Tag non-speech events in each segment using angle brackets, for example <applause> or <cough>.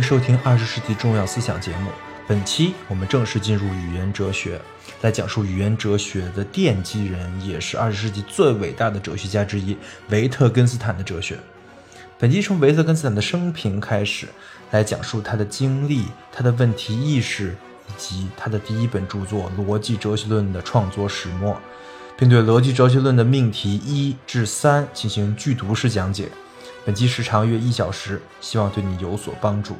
收听二十世纪重要思想节目。本期我们正式进入语言哲学，来讲述语言哲学的奠基人，也是二十世纪最伟大的哲学家之一维特根斯坦的哲学。本期从维特根斯坦的生平开始，来讲述他的经历、他的问题意识，以及他的第一本著作《逻辑哲学论》的创作始末，并对《逻辑哲学论》的命题一至三进行剧读式讲解。本期时长约一小时，希望对你有所帮助。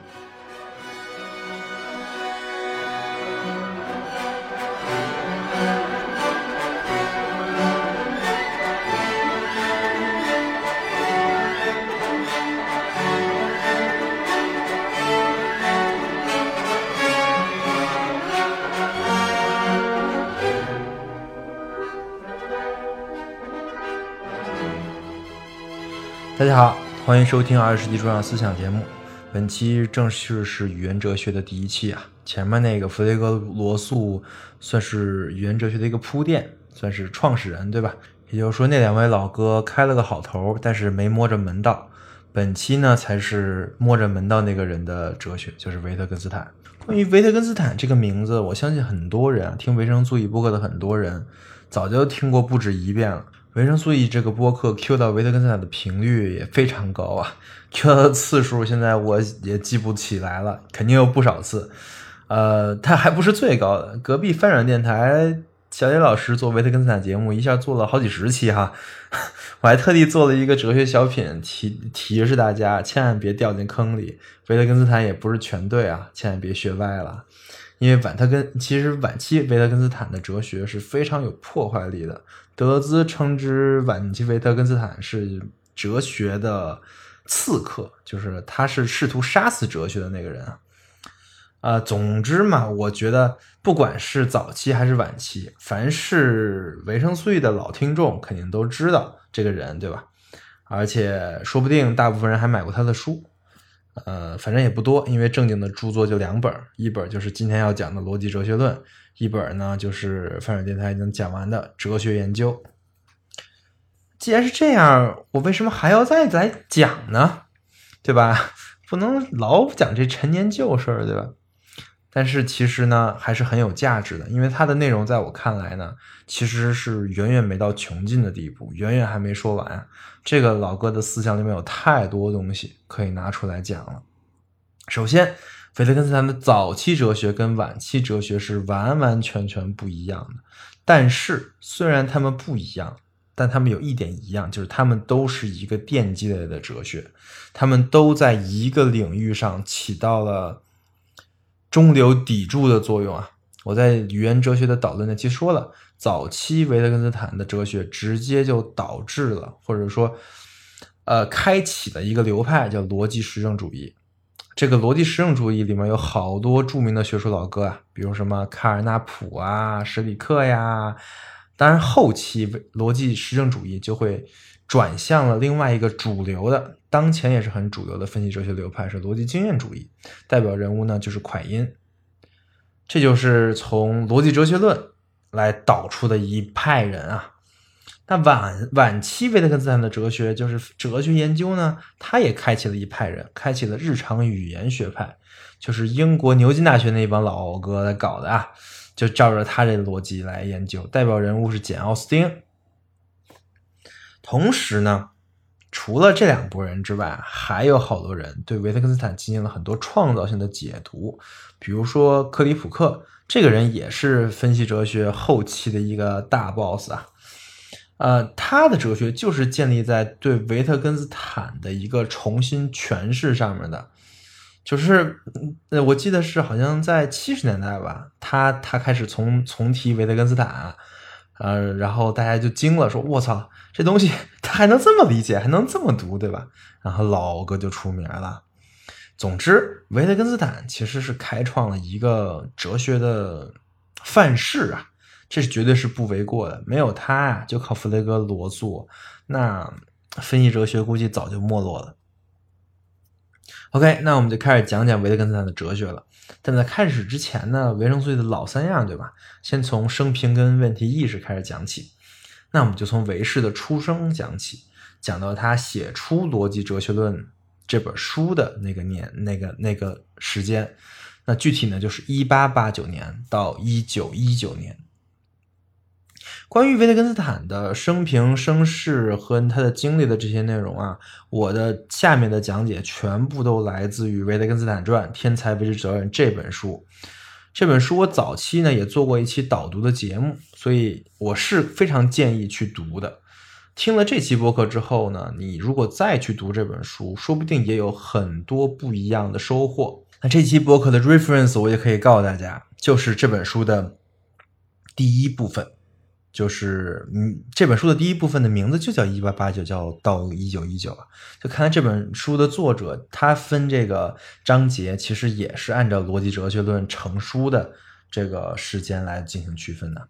欢迎收听二十世纪重要思想节目。本期正式是语言哲学的第一期啊。前面那个弗雷格罗素算是语言哲学的一个铺垫，算是创始人，对吧？也就是说，那两位老哥开了个好头，但是没摸着门道。本期呢，才是摸着门道那个人的哲学，就是维特根斯坦。关于维特根斯坦这个名字，我相信很多人，听维生素 E 播客的很多人早就听过不止一遍了。维生素 E 这个播客 Q 到维特根斯坦的频率也非常高啊，<laughs> Q 的次数现在我也记不起来了，肯定有不少次。呃，它还不是最高的，隔壁翻转电台小野老师做维特根斯坦节目，一下做了好几十期哈。<laughs> 我还特地做了一个哲学小品，提提示大家千万别掉进坑里。维特根斯坦也不是全对啊，千万别学歪了。因为晚特根其实晚期维特根斯坦的哲学是非常有破坏力的。德兹称之晚期维特根斯坦是哲学的刺客，就是他是试图杀死哲学的那个人啊。啊，总之嘛，我觉得不管是早期还是晚期，凡是维生素 E 的老听众肯定都知道这个人，对吧？而且说不定大部分人还买过他的书。呃，反正也不多，因为正经的著作就两本，一本就是今天要讲的《逻辑哲学论》，一本呢就是范水电台已经讲完的《哲学研究》。既然是这样，我为什么还要再来讲呢？对吧？不能老讲这陈年旧事儿，对吧？但是其实呢，还是很有价值的，因为它的内容在我看来呢，其实是远远没到穷尽的地步，远远还没说完。这个老哥的思想里面有太多东西可以拿出来讲了。首先，维特根斯坦的早期哲学跟晚期哲学是完完全全不一样的。但是，虽然他们不一样，但他们有一点一样，就是他们都是一个奠基类的哲学，他们都在一个领域上起到了。中流砥柱的作用啊！我在语言哲学的导论那期说了，早期维特根斯坦的哲学直接就导致了，或者说，呃，开启了一个流派，叫逻辑实证主义。这个逻辑实证主义里面有好多著名的学术老哥啊，比如什么卡尔纳普啊、史里克呀。当然，后期逻辑实证主义就会转向了另外一个主流的。当前也是很主流的分析哲学流派是逻辑经验主义，代表人物呢就是蒯因，这就是从逻辑哲学论来导出的一派人啊。那晚晚期维特根斯坦的哲学就是哲学研究呢，他也开启了一派人，开启了日常语言学派，就是英国牛津大学那帮老哥来搞的啊，就照着他这逻辑来研究，代表人物是简奥斯汀。同时呢，除了这两拨人之外，还有好多人对维特根斯坦进行了很多创造性的解读，比如说克里普克这个人也是分析哲学后期的一个大 boss 啊。呃，他的哲学就是建立在对维特根斯坦的一个重新诠释上面的，就是呃，我记得是好像在七十年代吧，他他开始重重提维特根斯坦，呃，然后大家就惊了，说我操，这东西他还能这么理解，还能这么读，对吧？然后老哥就出名了。总之，维特根斯坦其实是开创了一个哲学的范式啊。这是绝对是不为过的，没有他啊，就靠弗雷格罗素，那分析哲学估计早就没落了。OK，那我们就开始讲讲维特根斯坦的哲学了。但在开始之前呢，维生素的老三样，对吧？先从生平跟问题意识开始讲起。那我们就从维氏的出生讲起，讲到他写出《逻辑哲学论》这本书的那个年、那个那个时间。那具体呢，就是一八八九年到一九一九年。关于维特根斯坦的生平、生世和他的经历的这些内容啊，我的下面的讲解全部都来自于《维特根斯坦传：天才为之责任》这本书。这本书我早期呢也做过一期导读的节目，所以我是非常建议去读的。听了这期播客之后呢，你如果再去读这本书，说不定也有很多不一样的收获。那这期播客的 reference 我也可以告诉大家，就是这本书的第一部分。就是嗯，这本书的第一部分的名字就叫一八八九，叫到一九一九啊。就看来这本书的作者他分这个章节，其实也是按照逻辑哲学论成书的这个时间来进行区分的。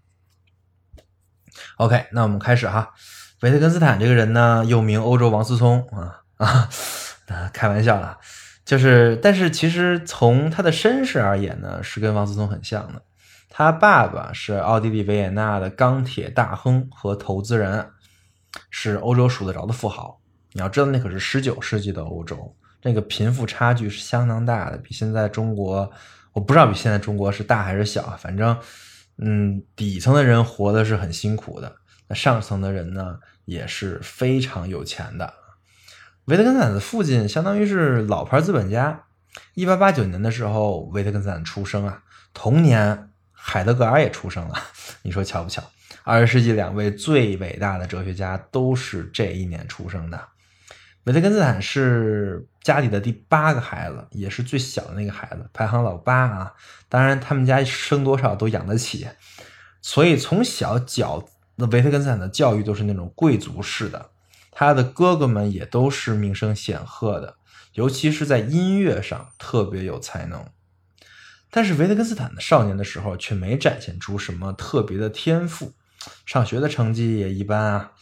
OK，那我们开始哈。维特根斯坦这个人呢，又名欧洲王思聪啊啊，开玩笑了，就是但是其实从他的身世而言呢，是跟王思聪很像的。他爸爸是奥地利维也纳的钢铁大亨和投资人，是欧洲数得着的富豪。你要知道，那可是十九世纪的欧洲，那个贫富差距是相当大的，比现在中国，我不知道比现在中国是大还是小，反正，嗯，底层的人活的是很辛苦的，那上层的人呢也是非常有钱的。维特根斯坦的父亲相当于是老牌资本家。一八八九年的时候，维特根斯坦出生啊，同年。海德格尔也出生了，<laughs> 你说巧不巧？二十世纪两位最伟大的哲学家都是这一年出生的。维特根斯坦是家里的第八个孩子，也是最小的那个孩子，排行老八啊。当然，他们家生多少都养得起，所以从小教维特根斯坦的教育都是那种贵族式的。他的哥哥们也都是名声显赫的，尤其是在音乐上特别有才能。但是维特根斯坦的少年的时候却没展现出什么特别的天赋，上学的成绩也一般啊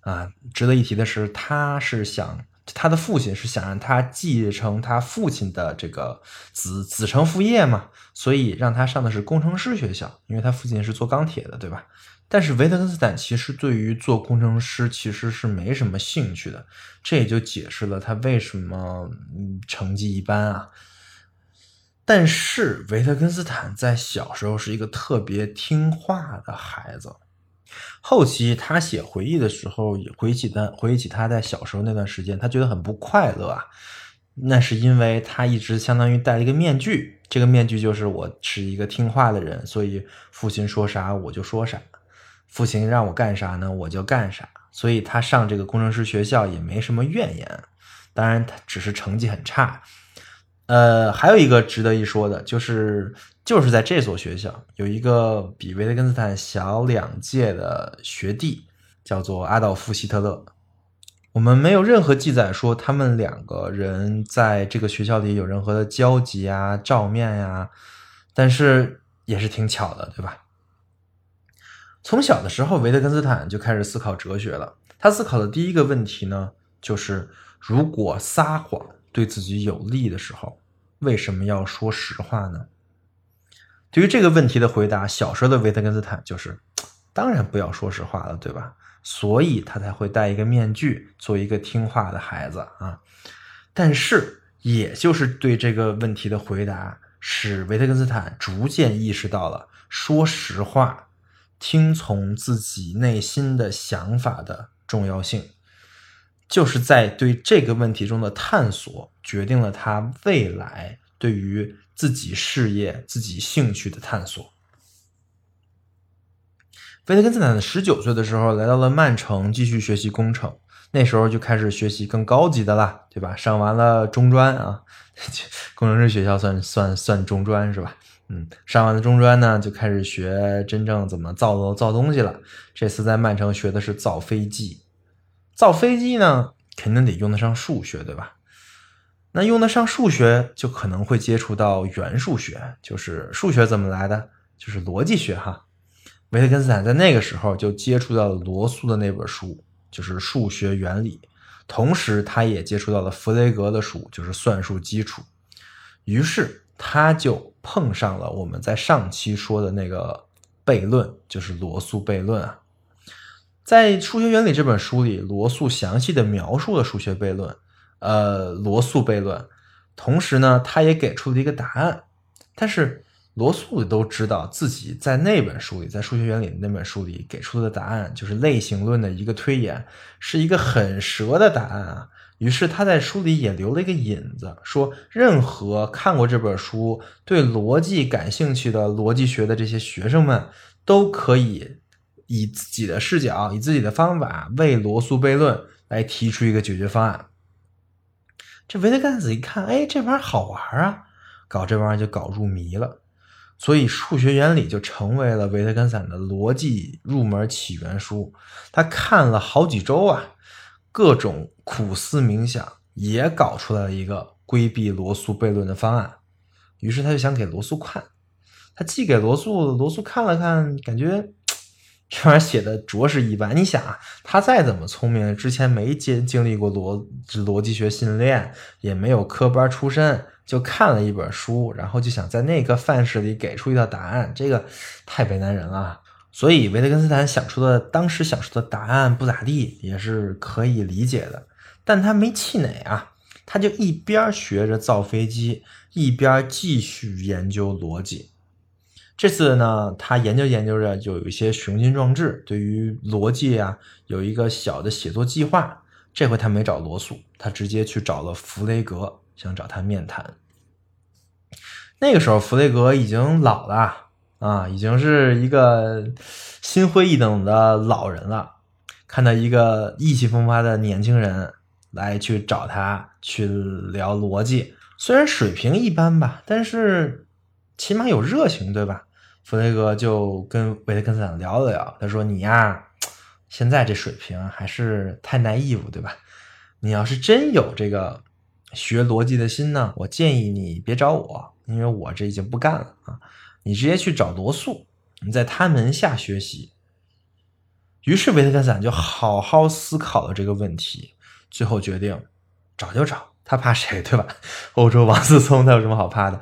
啊！值得一提的是，他是想他的父亲是想让他继承他父亲的这个子子承父业嘛，所以让他上的是工程师学校，因为他父亲是做钢铁的，对吧？但是维特根斯坦其实对于做工程师其实是没什么兴趣的，这也就解释了他为什么嗯成绩一般啊。但是维特根斯坦在小时候是一个特别听话的孩子。后期他写回忆的时候，回忆起他回忆起他在小时候那段时间，他觉得很不快乐啊。那是因为他一直相当于戴了一个面具，这个面具就是我是一个听话的人，所以父亲说啥我就说啥，父亲让我干啥呢我就干啥。所以他上这个工程师学校也没什么怨言，当然他只是成绩很差。呃，还有一个值得一说的，就是就是在这所学校有一个比维特根斯坦小两届的学弟，叫做阿道夫·希特勒。我们没有任何记载说他们两个人在这个学校里有任何的交集啊、照面呀，但是也是挺巧的，对吧？从小的时候，维特根斯坦就开始思考哲学了。他思考的第一个问题呢，就是如果撒谎。对自己有利的时候，为什么要说实话呢？对于这个问题的回答，小时候的维特根斯坦就是，当然不要说实话了，对吧？所以他才会戴一个面具，做一个听话的孩子啊。但是，也就是对这个问题的回答，使维特根斯坦逐渐意识到了说实话、听从自己内心的想法的重要性。就是在对这个问题中的探索，决定了他未来对于自己事业、自己兴趣的探索。维特根斯坦十九岁的时候来到了曼城，继续学习工程。那时候就开始学习更高级的啦，对吧？上完了中专啊，<laughs> 工程师学校算算算中专是吧？嗯，上完了中专呢，就开始学真正怎么造造东西了。这次在曼城学的是造飞机，造飞机呢，肯定得用得上数学，对吧？那用得上数学，就可能会接触到元数学，就是数学怎么来的，就是逻辑学哈。维特根斯坦在那个时候就接触到了罗素的那本书。就是数学原理，同时他也接触到了弗雷格的书，就是算术基础。于是他就碰上了我们在上期说的那个悖论，就是罗素悖论啊。在《数学原理》这本书里，罗素详细的描述了数学悖论，呃，罗素悖论。同时呢，他也给出了一个答案，但是。罗素都知道自己在那本书里，在数学原理那本书里给出的答案，就是类型论的一个推演，是一个很蛇的答案啊。于是他在书里也留了一个引子，说任何看过这本书、对逻辑感兴趣的逻辑学的这些学生们，都可以以自己的视角、以自己的方法为罗素悖论来提出一个解决方案。这维特根斯坦一看，哎，这玩意儿好玩啊，搞这玩意儿就搞入迷了。所以，数学原理就成为了维特根斯坦的逻辑入门起源书。他看了好几周啊，各种苦思冥想，也搞出来了一个规避罗素悖论的方案。于是，他就想给罗素看。他寄给罗素，罗素看了看，感觉这玩意儿写的着实一般。你想啊，他再怎么聪明，之前没经经历过逻逻辑学训练，也没有科班出身。就看了一本书，然后就想在那个范式里给出一道答案，这个太为难人了。所以维特根斯坦想出的当时想出的答案不咋地，也是可以理解的。但他没气馁啊，他就一边学着造飞机，一边继续研究逻辑。这次呢，他研究研究着，就有一些雄心壮志，对于逻辑啊有一个小的写作计划。这回他没找罗素，他直接去找了弗雷格。想找他面谈。那个时候，弗雷格已经老了啊，已经是一个心灰意冷的老人了。看到一个意气风发的年轻人来去找他去聊逻辑，虽然水平一般吧，但是起码有热情，对吧？弗雷格就跟维特根斯坦聊了聊，他说：“你呀，现在这水平还是太 naive，对吧？你要是真有这个。”学逻辑的心呢？我建议你别找我，因为我这已经不干了啊！你直接去找罗素，你在他门下学习。于是维特根斯坦就好好思考了这个问题，最后决定找就找，他怕谁对吧？欧洲王思聪他有什么好怕的？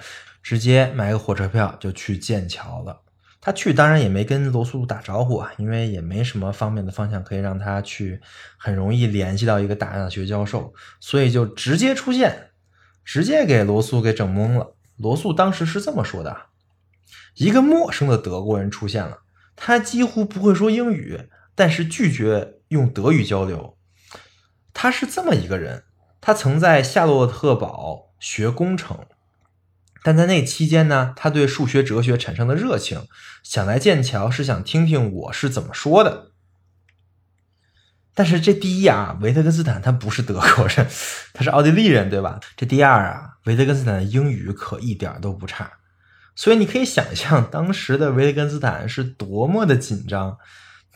直接买个火车票就去剑桥了。他去当然也没跟罗素打招呼啊，因为也没什么方便的方向可以让他去很容易联系到一个大学教授，所以就直接出现，直接给罗素给整懵了。罗素当时是这么说的：一个陌生的德国人出现了，他几乎不会说英语，但是拒绝用德语交流。他是这么一个人，他曾在夏洛特堡学工程。但在那期间呢，他对数学哲学产生了热情，想来剑桥是想听听我是怎么说的。但是这第一啊，维特根斯坦他不是德国人，他是奥地利人，对吧？这第二啊，维特根斯坦的英语可一点都不差，所以你可以想象当时的维特根斯坦是多么的紧张。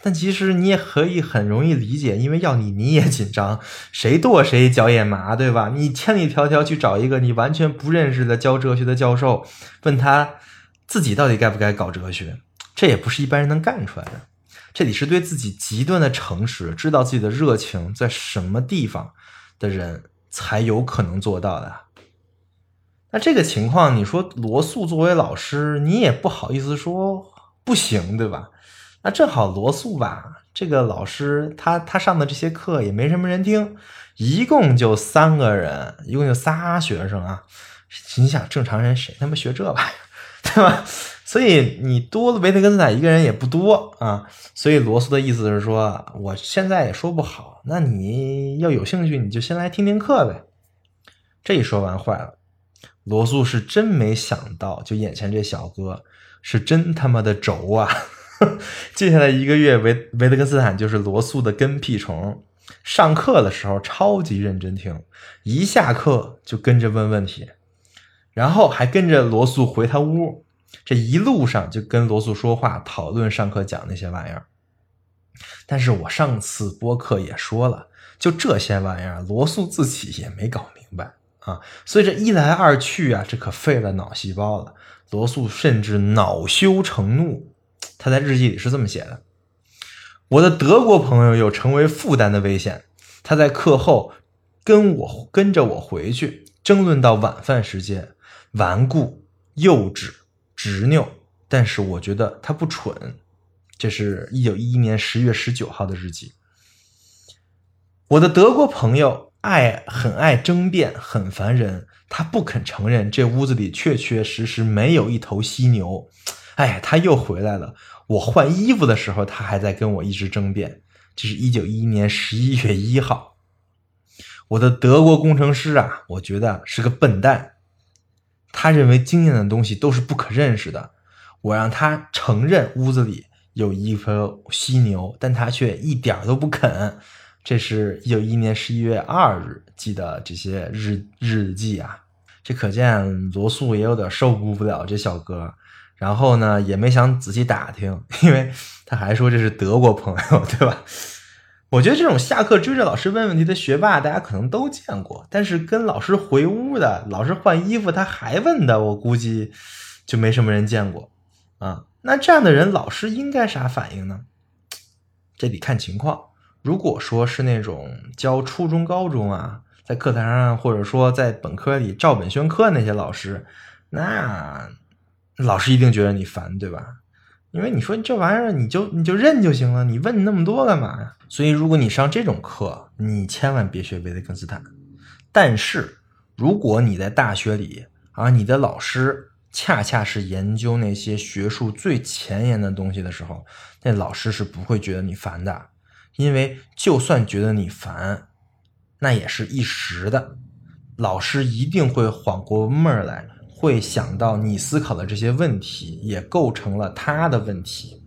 但其实你也可以很容易理解，因为要你你也紧张，谁剁谁脚也麻，对吧？你千里迢迢去找一个你完全不认识的教哲学的教授，问他自己到底该不该搞哲学，这也不是一般人能干出来的。这里是对自己极端的诚实，知道自己的热情在什么地方的人才有可能做到的。那这个情况，你说罗素作为老师，你也不好意思说不行，对吧？那正好罗素吧，这个老师他他上的这些课也没什么人听，一共就三个人，一共就仨学生啊。你想正常人谁他妈学这玩意儿，对吧？所以你多了维特根斯坦一个人也不多啊。所以罗素的意思是说，我现在也说不好，那你要有兴趣，你就先来听听课呗。这一说完坏了，罗素是真没想到，就眼前这小哥是真他妈的轴啊！<laughs> 接下来一个月，维维特根斯坦就是罗素的跟屁虫。上课的时候超级认真听，一下课就跟着问问题，然后还跟着罗素回他屋。这一路上就跟罗素说话，讨论上课讲那些玩意儿。但是我上次播客也说了，就这些玩意儿，罗素自己也没搞明白啊。所以这一来二去啊，这可费了脑细胞了。罗素甚至恼羞成怒。他在日记里是这么写的：“我的德国朋友有成为负担的危险。他在课后跟我跟着我回去，争论到晚饭时间，顽固、幼稚、执拗。但是我觉得他不蠢。”这是一九一一年十月十九号的日记。我的德国朋友爱很爱争辩，很烦人。他不肯承认这屋子里确确实实没有一头犀牛。哎，他又回来了。我换衣服的时候，他还在跟我一直争辩。这是一九一一年十一月一号。我的德国工程师啊，我觉得是个笨蛋。他认为经验的东西都是不可认识的。我让他承认屋子里有一头犀牛，但他却一点都不肯。这是一九一一年十一月二日记的这些日日记啊。这可见罗素也有点受顾不了这小哥。然后呢，也没想仔细打听，因为他还说这是德国朋友，<laughs> 对吧？我觉得这种下课追着老师问问题的学霸，大家可能都见过。但是跟老师回屋的，老师换衣服他还问的，我估计就没什么人见过啊。那这样的人，老师应该啥反应呢？这得看情况。如果说是那种教初中、高中啊，在课堂上或者说在本科里照本宣科那些老师，那。老师一定觉得你烦，对吧？因为你说这玩意儿，你就你就认就行了，你问那么多干嘛呀？所以，如果你上这种课，你千万别学维特根斯坦。但是，如果你在大学里啊，你的老师恰恰是研究那些学术最前沿的东西的时候，那老师是不会觉得你烦的，因为就算觉得你烦，那也是一时的，老师一定会缓过闷儿来。会想到你思考的这些问题也构成了他的问题，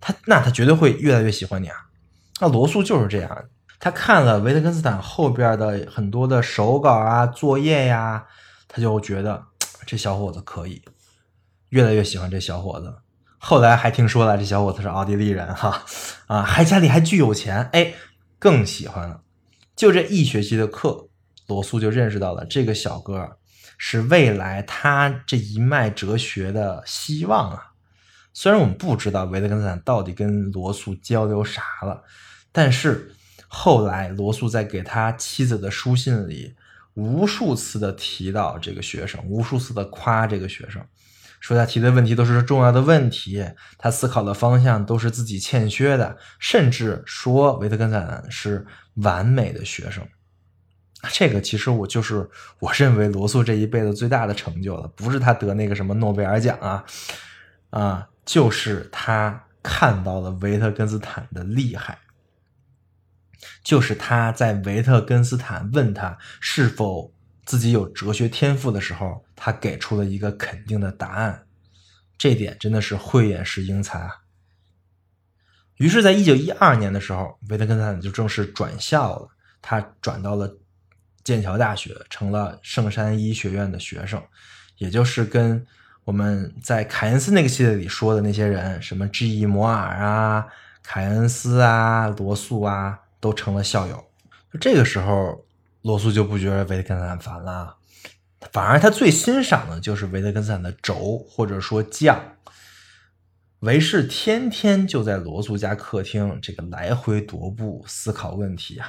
他那他绝对会越来越喜欢你啊。那罗素就是这样，他看了维特根斯坦后边的很多的手稿啊、作业呀，他就觉得这小伙子可以，越来越喜欢这小伙子。后来还听说了这小伙子是奥地利人哈，啊，还家里还巨有钱，哎，更喜欢了。就这一学期的课，罗素就认识到了这个小哥。是未来他这一脉哲学的希望啊！虽然我们不知道维特根斯坦到底跟罗素交流啥了，但是后来罗素在给他妻子的书信里，无数次的提到这个学生，无数次的夸这个学生，说他提的问题都是重要的问题，他思考的方向都是自己欠缺的，甚至说维特根斯坦是完美的学生。这个其实我就是我认为罗素这一辈子最大的成就了，不是他得那个什么诺贝尔奖啊，啊，就是他看到了维特根斯坦的厉害，就是他在维特根斯坦问他是否自己有哲学天赋的时候，他给出了一个肯定的答案，这点真的是慧眼识英才啊。于是，在一九一二年的时候，维特根斯坦就正式转校了，他转到了。剑桥大学成了圣山医学院的学生，也就是跟我们在凯恩斯那个系列里说的那些人，什么 G.E. 摩尔啊、凯恩斯啊、罗素啊，都成了校友。这个时候，罗素就不觉得维特根斯坦烦了，反而他最欣赏的就是维特根斯坦的轴或者说匠。维氏天天就在罗素家客厅这个来回踱步思考问题啊。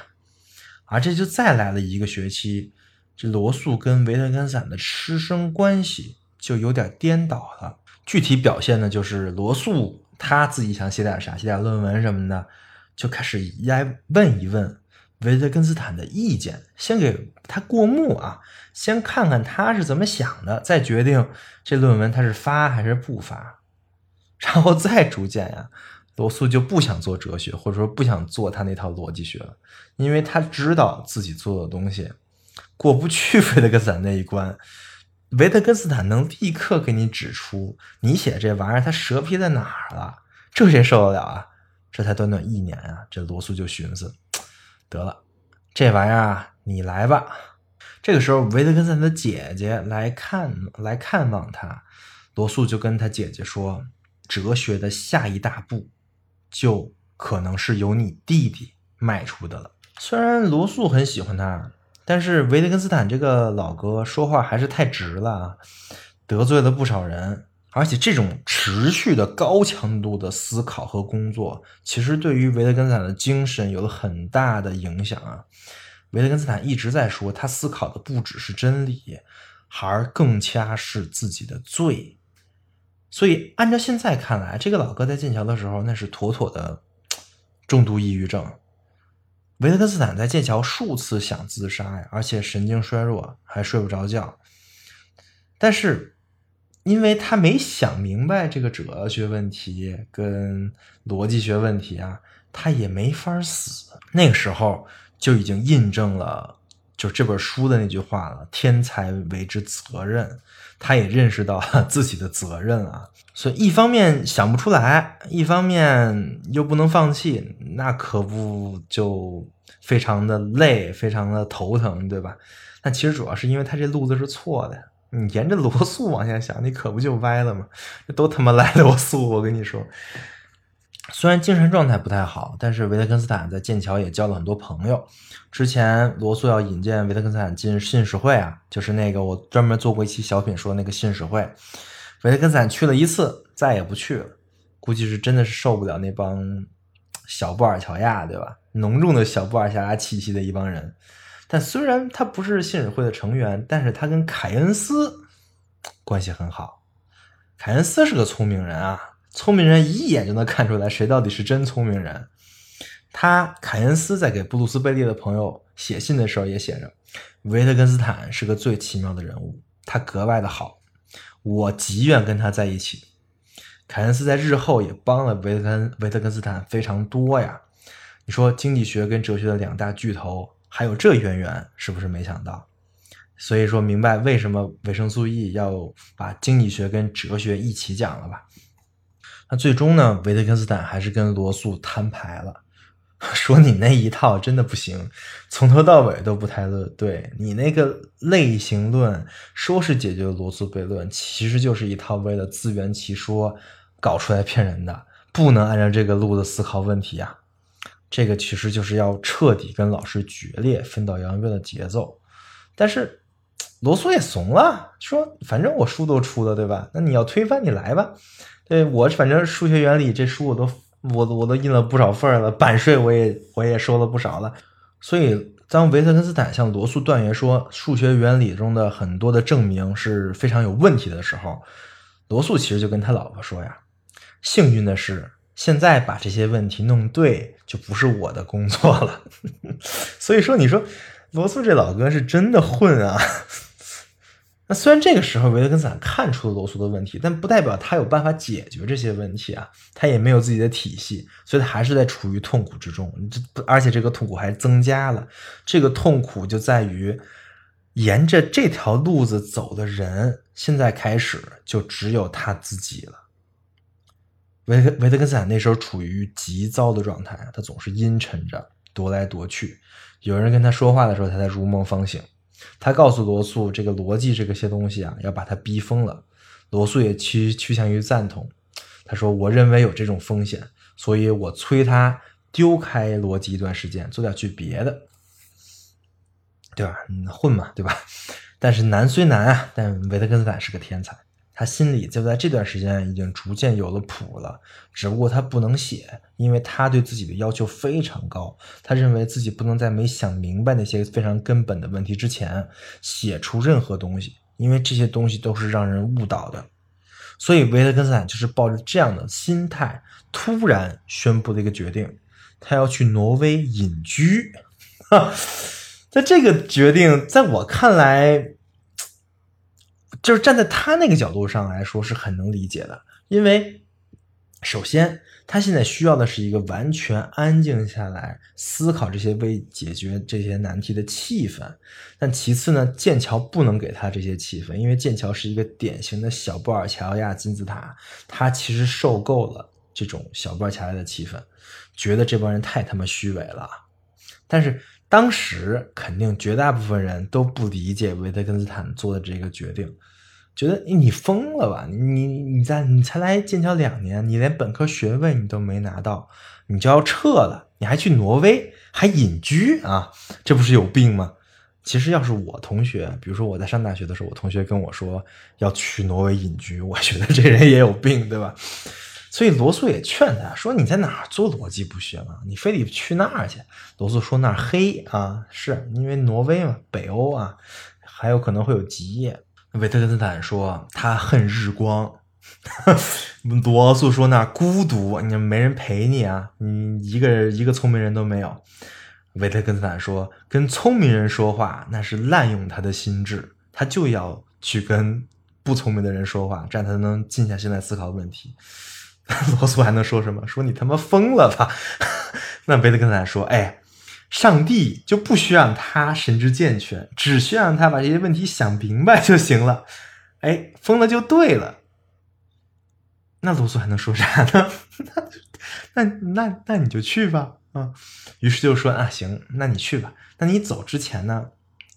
而这就再来了一个学期，这罗素跟维特根斯坦的师生关系就有点颠倒了。具体表现呢，就是罗素他自己想写点啥，写点论文什么的，就开始来问一问维特根斯坦的意见，先给他过目啊，先看看他是怎么想的，再决定这论文他是发还是不发。然后再逐渐呀，罗素就不想做哲学，或者说不想做他那套逻辑学了，因为他知道自己做的东西过不去 <laughs> 维特根斯坦那一关。维特根斯坦能立刻给你指出你写这玩意儿它蛇皮在哪儿了，这谁受得了啊？这才短短一年啊，这罗素就寻思，得了，这玩意儿啊，你来吧。这个时候，维特根斯坦的姐姐来看来看望他，罗素就跟他姐姐说：“哲学的下一大步，就可能是由你弟弟迈出的了。”虽然罗素很喜欢他。但是维特根斯坦这个老哥说话还是太直了啊，得罪了不少人。而且这种持续的高强度的思考和工作，其实对于维特根斯坦的精神有了很大的影响啊。维特根斯坦一直在说，他思考的不只是真理，而更加是自己的罪。所以按照现在看来，这个老哥在剑桥的时候，那是妥妥的重度抑郁症。维特根斯坦在剑桥数次想自杀呀，而且神经衰弱，还睡不着觉。但是，因为他没想明白这个哲学问题跟逻辑学问题啊，他也没法死。那个时候就已经印证了，就这本书的那句话了：“天才为之责任。”他也认识到 <laughs> 自己的责任啊，所以一方面想不出来，一方面又不能放弃，那可不就非常的累，非常的头疼，对吧？但其实主要是因为他这路子是错的，你沿着罗素往下想，你可不就歪了吗？这都他妈来罗素，我跟你说。虽然精神状态不太好，但是维特根斯坦在剑桥也交了很多朋友。之前罗素要引荐维特根斯坦进信使会啊，就是那个我专门做过一期小品说那个信使会，维特根斯坦去了一次，再也不去了，估计是真的是受不了那帮小布尔乔亚，对吧？浓重的小布尔乔亚气息的一帮人。但虽然他不是信使会的成员，但是他跟凯恩斯关系很好。凯恩斯是个聪明人啊。聪明人一眼就能看出来谁到底是真聪明人。他凯恩斯在给布鲁斯贝利的朋友写信的时候也写着：“维特根斯坦是个最奇妙的人物，他格外的好，我极愿跟他在一起。”凯恩斯在日后也帮了维特根维特根斯坦非常多呀。你说经济学跟哲学的两大巨头还有这渊源，是不是没想到？所以说明白为什么维生素 E 要把经济学跟哲学一起讲了吧？那最终呢？维特根斯坦还是跟罗素摊牌了，<laughs> 说你那一套真的不行，从头到尾都不太对。你那个类型论说是解决罗素悖论，其实就是一套为了自圆其说搞出来骗人的，不能按照这个路子思考问题呀。这个其实就是要彻底跟老师决裂、分道扬镳的节奏。但是罗素也怂了，说反正我书都出了，对吧？那你要推翻，你来吧。对我反正数学原理这书我都我我都印了不少份了，版税我也我也收了不少了。所以当维特根斯坦向罗素断言说数学原理中的很多的证明是非常有问题的时候，罗素其实就跟他老婆说呀：“幸运的是，现在把这些问题弄对就不是我的工作了。<laughs> ”所以说，你说罗素这老哥是真的混啊。那虽然这个时候维特根斯坦看出了罗素的问题，但不代表他有办法解决这些问题啊。他也没有自己的体系，所以他还是在处于痛苦之中。这而且这个痛苦还增加了。这个痛苦就在于，沿着这条路子走的人，现在开始就只有他自己了。维特维特根斯坦那时候处于急躁的状态，他总是阴沉着，踱来踱去。有人跟他说话的时候，他才如梦方醒。他告诉罗素，这个逻辑这个些东西啊，要把他逼疯了。罗素也趋趋向于赞同。他说：“我认为有这种风险，所以我催他丢开逻辑一段时间，做点去别的，对吧？混嘛，对吧？<laughs> 但是难虽难啊，但维特根斯坦是个天才。”他心里就在这段时间已经逐渐有了谱了，只不过他不能写，因为他对自己的要求非常高。他认为自己不能在没想明白那些非常根本的问题之前写出任何东西，因为这些东西都是让人误导的。所以维特根斯坦就是抱着这样的心态，突然宣布了一个决定，他要去挪威隐居。<laughs> 在这个决定，在我看来。就是站在他那个角度上来说是很能理解的，因为首先，他现在需要的是一个完全安静下来思考这些未解决这些难题的气氛。但其次呢，剑桥不能给他这些气氛，因为剑桥是一个典型的小布尔乔亚金字塔，他其实受够了这种小布尔乔亚的气氛，觉得这帮人太他妈虚伪了。但是当时肯定绝大部分人都不理解维特根斯坦做的这个决定。觉得你疯了吧？你你在你才来剑桥两年，你连本科学位你都没拿到，你就要撤了？你还去挪威还隐居啊？这不是有病吗？其实要是我同学，比如说我在上大学的时候，我同学跟我说要去挪威隐居，我觉得这人也有病，对吧？所以罗素也劝他说：“你在哪儿做逻辑不行啊？你非得去那儿去？”罗素说：“那儿黑啊，是因为挪威嘛，北欧啊，还有可能会有极夜。”维特根斯坦说他恨日光，罗素说那孤独，你没人陪你啊，你一个一个聪明人都没有。维特根斯坦说跟聪明人说话那是滥用他的心智，他就要去跟不聪明的人说话，这样才能静下心来思考问题。<laughs> 罗素还能说什么？说你他妈疯了吧？<laughs> 那维特根斯坦说，哎。上帝就不需要让他神志健全，只需要让他把这些问题想明白就行了。哎，疯了就对了。那罗素还能说啥呢？<laughs> 那那那你就去吧啊！于是就说啊，行，那你去吧。那你走之前呢，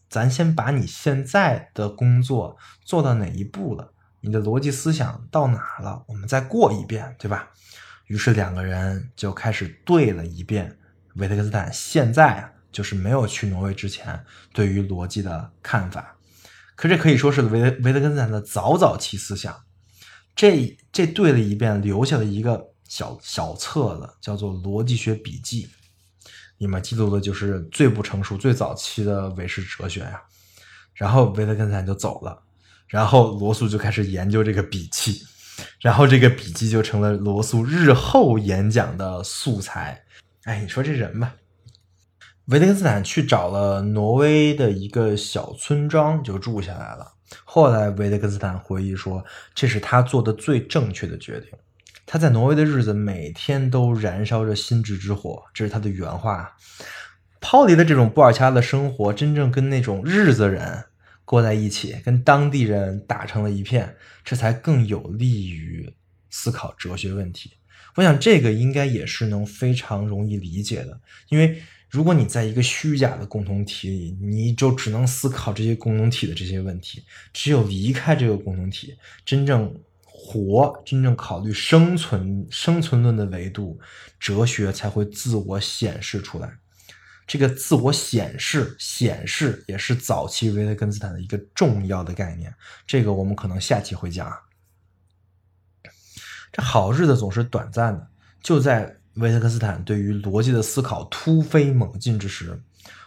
咱先把你现在的工作做到哪一步了？你的逻辑思想到哪了？我们再过一遍，对吧？于是两个人就开始对了一遍。维特根斯坦现在啊，就是没有去挪威之前对于逻辑的看法，可这可以说是维维特根斯坦的早早期思想。这这对了一遍，留下了一个小小册子，叫做《逻辑学笔记》，里面记录的就是最不成熟、最早期的韦氏哲学呀。然后维特根斯坦就走了，然后罗素就开始研究这个笔记，然后这个笔记就成了罗素日后演讲的素材。哎，你说这人吧，维特根斯坦去找了挪威的一个小村庄就住下来了。后来维特根斯坦回忆说，这是他做的最正确的决定。他在挪威的日子每天都燃烧着心智之火，这是他的原话。抛离了这种布尔乔亚的生活，真正跟那种日子人过在一起，跟当地人打成了一片，这才更有利于思考哲学问题。我想这个应该也是能非常容易理解的，因为如果你在一个虚假的共同体里，你就只能思考这些共同体的这些问题。只有离开这个共同体，真正活，真正考虑生存、生存论的维度，哲学才会自我显示出来。这个自我显示、显示也是早期维特根斯坦的一个重要的概念。这个我们可能下期会讲。这好日子总是短暂的。就在维特根斯坦对于逻辑的思考突飞猛进之时，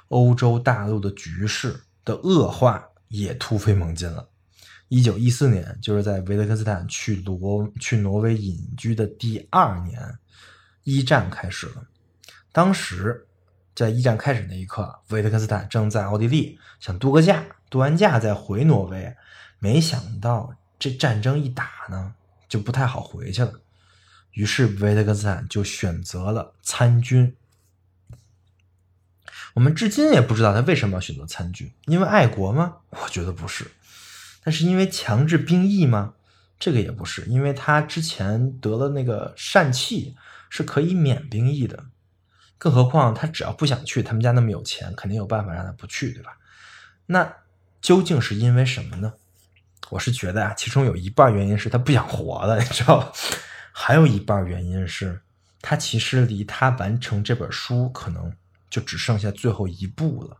欧洲大陆的局势的恶化也突飞猛进了。一九一四年，就是在维特根斯坦去挪去挪威隐居的第二年，一战开始了。当时，在一战开始那一刻，维特根斯坦正在奥地利想度个假，度完假再回挪威。没想到这战争一打呢。就不太好回去了，于是维特根斯坦就选择了参军。我们至今也不知道他为什么要选择参军，因为爱国吗？我觉得不是。但是因为强制兵役吗？这个也不是，因为他之前得了那个疝气，是可以免兵役的。更何况他只要不想去，他们家那么有钱，肯定有办法让他不去，对吧？那究竟是因为什么呢？我是觉得啊，其中有一半原因是他不想活了，<laughs> 你知道还有一半原因是，他其实离他完成这本书可能就只剩下最后一步了。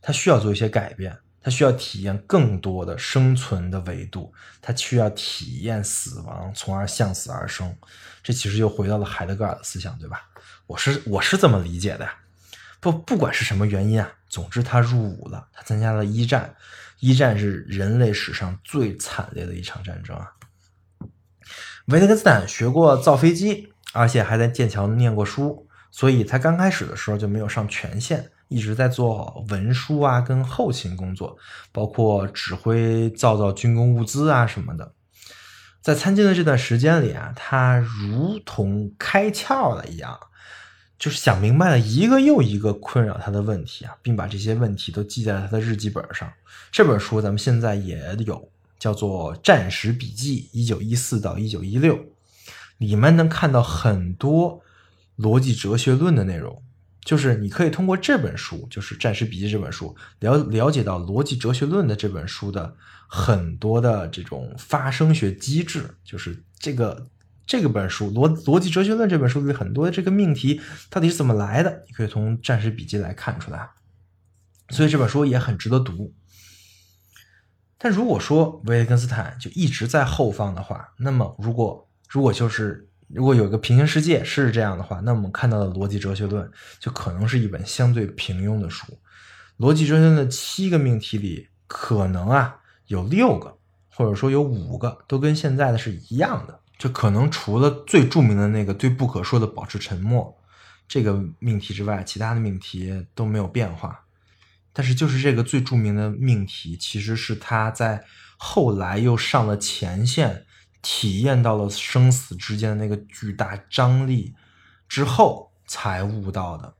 他需要做一些改变，他需要体验更多的生存的维度，他需要体验死亡，从而向死而生。这其实又回到了海德格尔的思想，对吧？我是我是这么理解的。不不管是什么原因啊，总之他入伍了，他参加了一战。一战是人类史上最惨烈的一场战争啊！维特根斯坦学过造飞机，而且还在剑桥念过书，所以他刚开始的时候就没有上全线，一直在做文书啊跟后勤工作，包括指挥造造军工物资啊什么的。在参军的这段时间里啊，他如同开窍了一样，就是想明白了一个又一个困扰他的问题啊，并把这些问题都记在他的日记本上。这本书咱们现在也有，叫做《战时笔记：一九一四到一九一六》，里面能看到很多逻辑哲学论的内容。就是你可以通过这本书，就是《战时笔记》这本书，了了解到逻辑哲学论的这本书的很多的这种发生学机制。就是这个这个本书《逻逻辑哲学论》这本书里很多的这个命题到底是怎么来的，你可以从《战时笔记》来看出来。所以这本书也很值得读。但如果说维特根斯坦就一直在后方的话，那么如果如果就是。如果有一个平行世界是这样的话，那我们看到的逻辑哲学论就可能是一本相对平庸的书。逻辑哲学论的七个命题里，可能啊有六个，或者说有五个都跟现在的是一样的。就可能除了最著名的那个最不可说的保持沉默这个命题之外，其他的命题都没有变化。但是就是这个最著名的命题，其实是他在后来又上了前线。体验到了生死之间的那个巨大张力之后，才悟到的。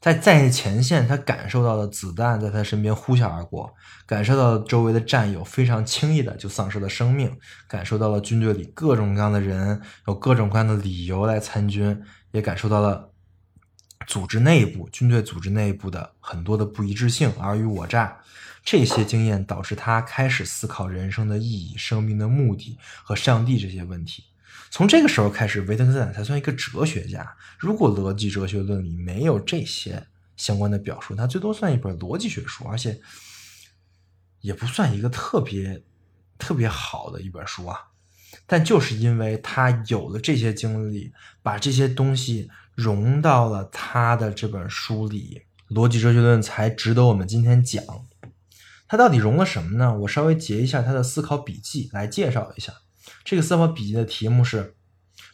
在在前线，他感受到了子弹在他身边呼啸而过，感受到周围的战友非常轻易的就丧失了生命，感受到了军队里各种各样的人有各种各样的理由来参军，也感受到了组织内部军队组织内部的很多的不一致性，尔虞我诈。这些经验导致他开始思考人生的意义、生命的目的和上帝这些问题。从这个时候开始，维特根斯坦才算一个哲学家。如果逻辑哲学论里没有这些相关的表述，他最多算一本逻辑学书，而且也不算一个特别特别好的一本书啊。但就是因为他有了这些经历，把这些东西融到了他的这本书里，逻辑哲学论才值得我们今天讲。他到底融了什么呢？我稍微截一下他的思考笔记来介绍一下。这个思考笔记的题目是：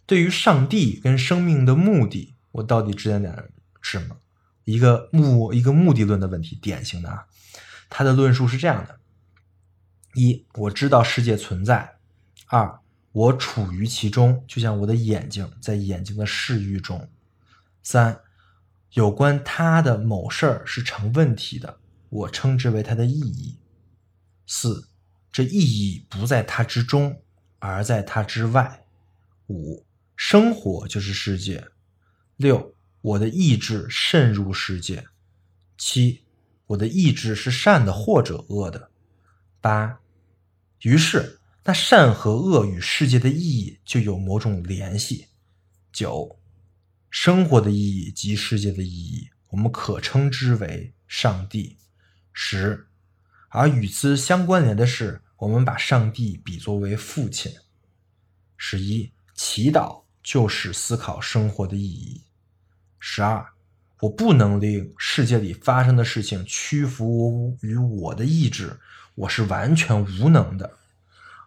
对于上帝跟生命的目的，我到底指点点什么？一个目一个目的论的问题，典型的啊。他的论述是这样的：一，我知道世界存在；二，我处于其中，就像我的眼睛在眼睛的视域中；三，有关他的某事儿是成问题的。我称之为它的意义。四，这意义不在它之中，而在它之外。五，生活就是世界。六，我的意志渗入世界。七，我的意志是善的或者恶的。八，于是那善和恶与世界的意义就有某种联系。九，生活的意义及世界的意义，我们可称之为上帝。十，而与之相关联的是，我们把上帝比作为父亲。十一，祈祷就是思考生活的意义。十二，我不能令世界里发生的事情屈服于我的意志，我是完全无能的。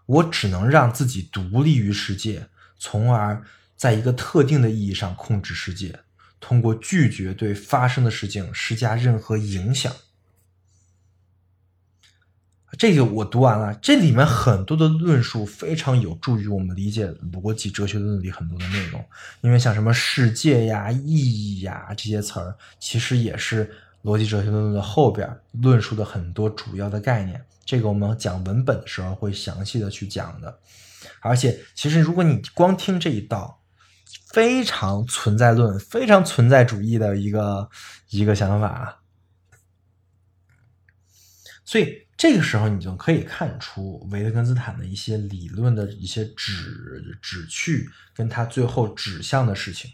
我只能让自己独立于世界，从而在一个特定的意义上控制世界，通过拒绝对发生的事情施加任何影响。这个我读完了，这里面很多的论述非常有助于我们理解逻辑哲学论里很多的内容。因为像什么世界呀、意义呀这些词儿，其实也是逻辑哲学论的后边论述的很多主要的概念。这个我们讲文本的时候会详细的去讲的。而且，其实如果你光听这一道，非常存在论、非常存在主义的一个一个想法，所以。这个时候，你就可以看出维特根斯坦的一些理论的一些旨旨趣，跟他最后指向的事情。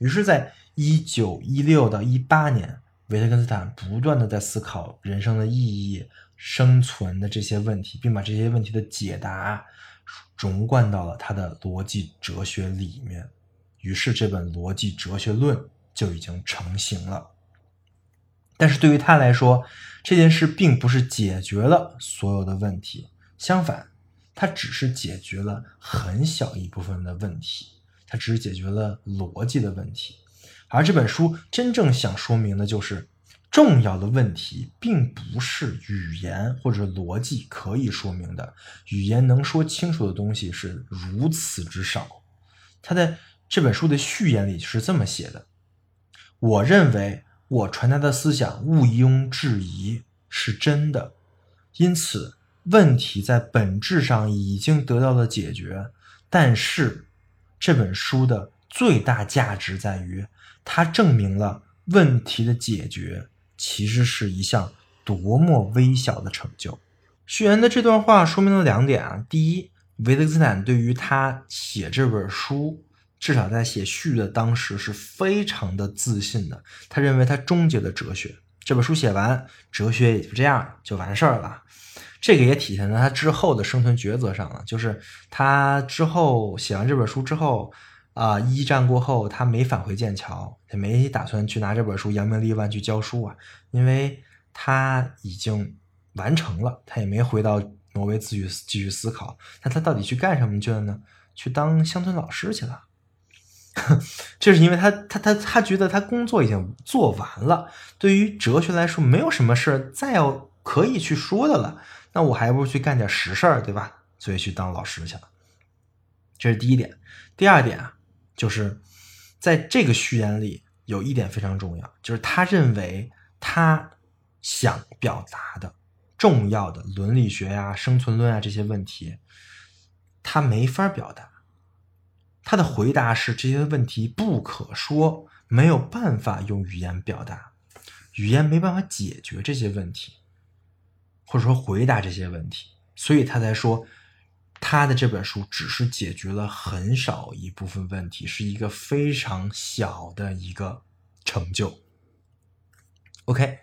于是，在一九一六到一八年，维特根斯坦不断的在思考人生的意义、生存的这些问题，并把这些问题的解答融贯到了他的逻辑哲学里面。于是，这本《逻辑哲学论》就已经成型了。但是对于他来说，这件事并不是解决了所有的问题，相反，他只是解决了很小一部分的问题，他只是解决了逻辑的问题。而这本书真正想说明的就是，重要的问题并不是语言或者逻辑可以说明的，语言能说清楚的东西是如此之少。他在这本书的序言里是这么写的：“我认为我传达的思想毋庸置疑是真的，因此问题在本质上已经得到了解决。但是这本书的最大价值在于，它证明了问题的解决。”其实是一项多么微小的成就。序言的这段话说明了两点啊：第一，维特根斯坦对于他写这本书，至少在写序的当时是非常的自信的。他认为他终结了哲学，这本书写完，哲学也就这样就完事儿了。这个也体现在他之后的生存抉择上了，就是他之后写完这本书之后。啊！一战过后，他没返回剑桥，也没打算去拿这本书扬名立万去教书啊，因为他已经完成了，他也没回到挪威继续继续思考。那他到底去干什么去了呢？去当乡村老师去了。<laughs> 这是因为他他他他觉得他工作已经做完了，对于哲学来说，没有什么事儿再要可以去说的了。那我还不如去干点实事儿，对吧？所以去当老师去了。这是第一点。第二点啊。就是在这个序言里有一点非常重要，就是他认为他想表达的重要的伦理学呀、生存论啊这些问题，他没法表达。他的回答是这些问题不可说，没有办法用语言表达，语言没办法解决这些问题，或者说回答这些问题，所以他才说。他的这本书只是解决了很少一部分问题，是一个非常小的一个成就。OK，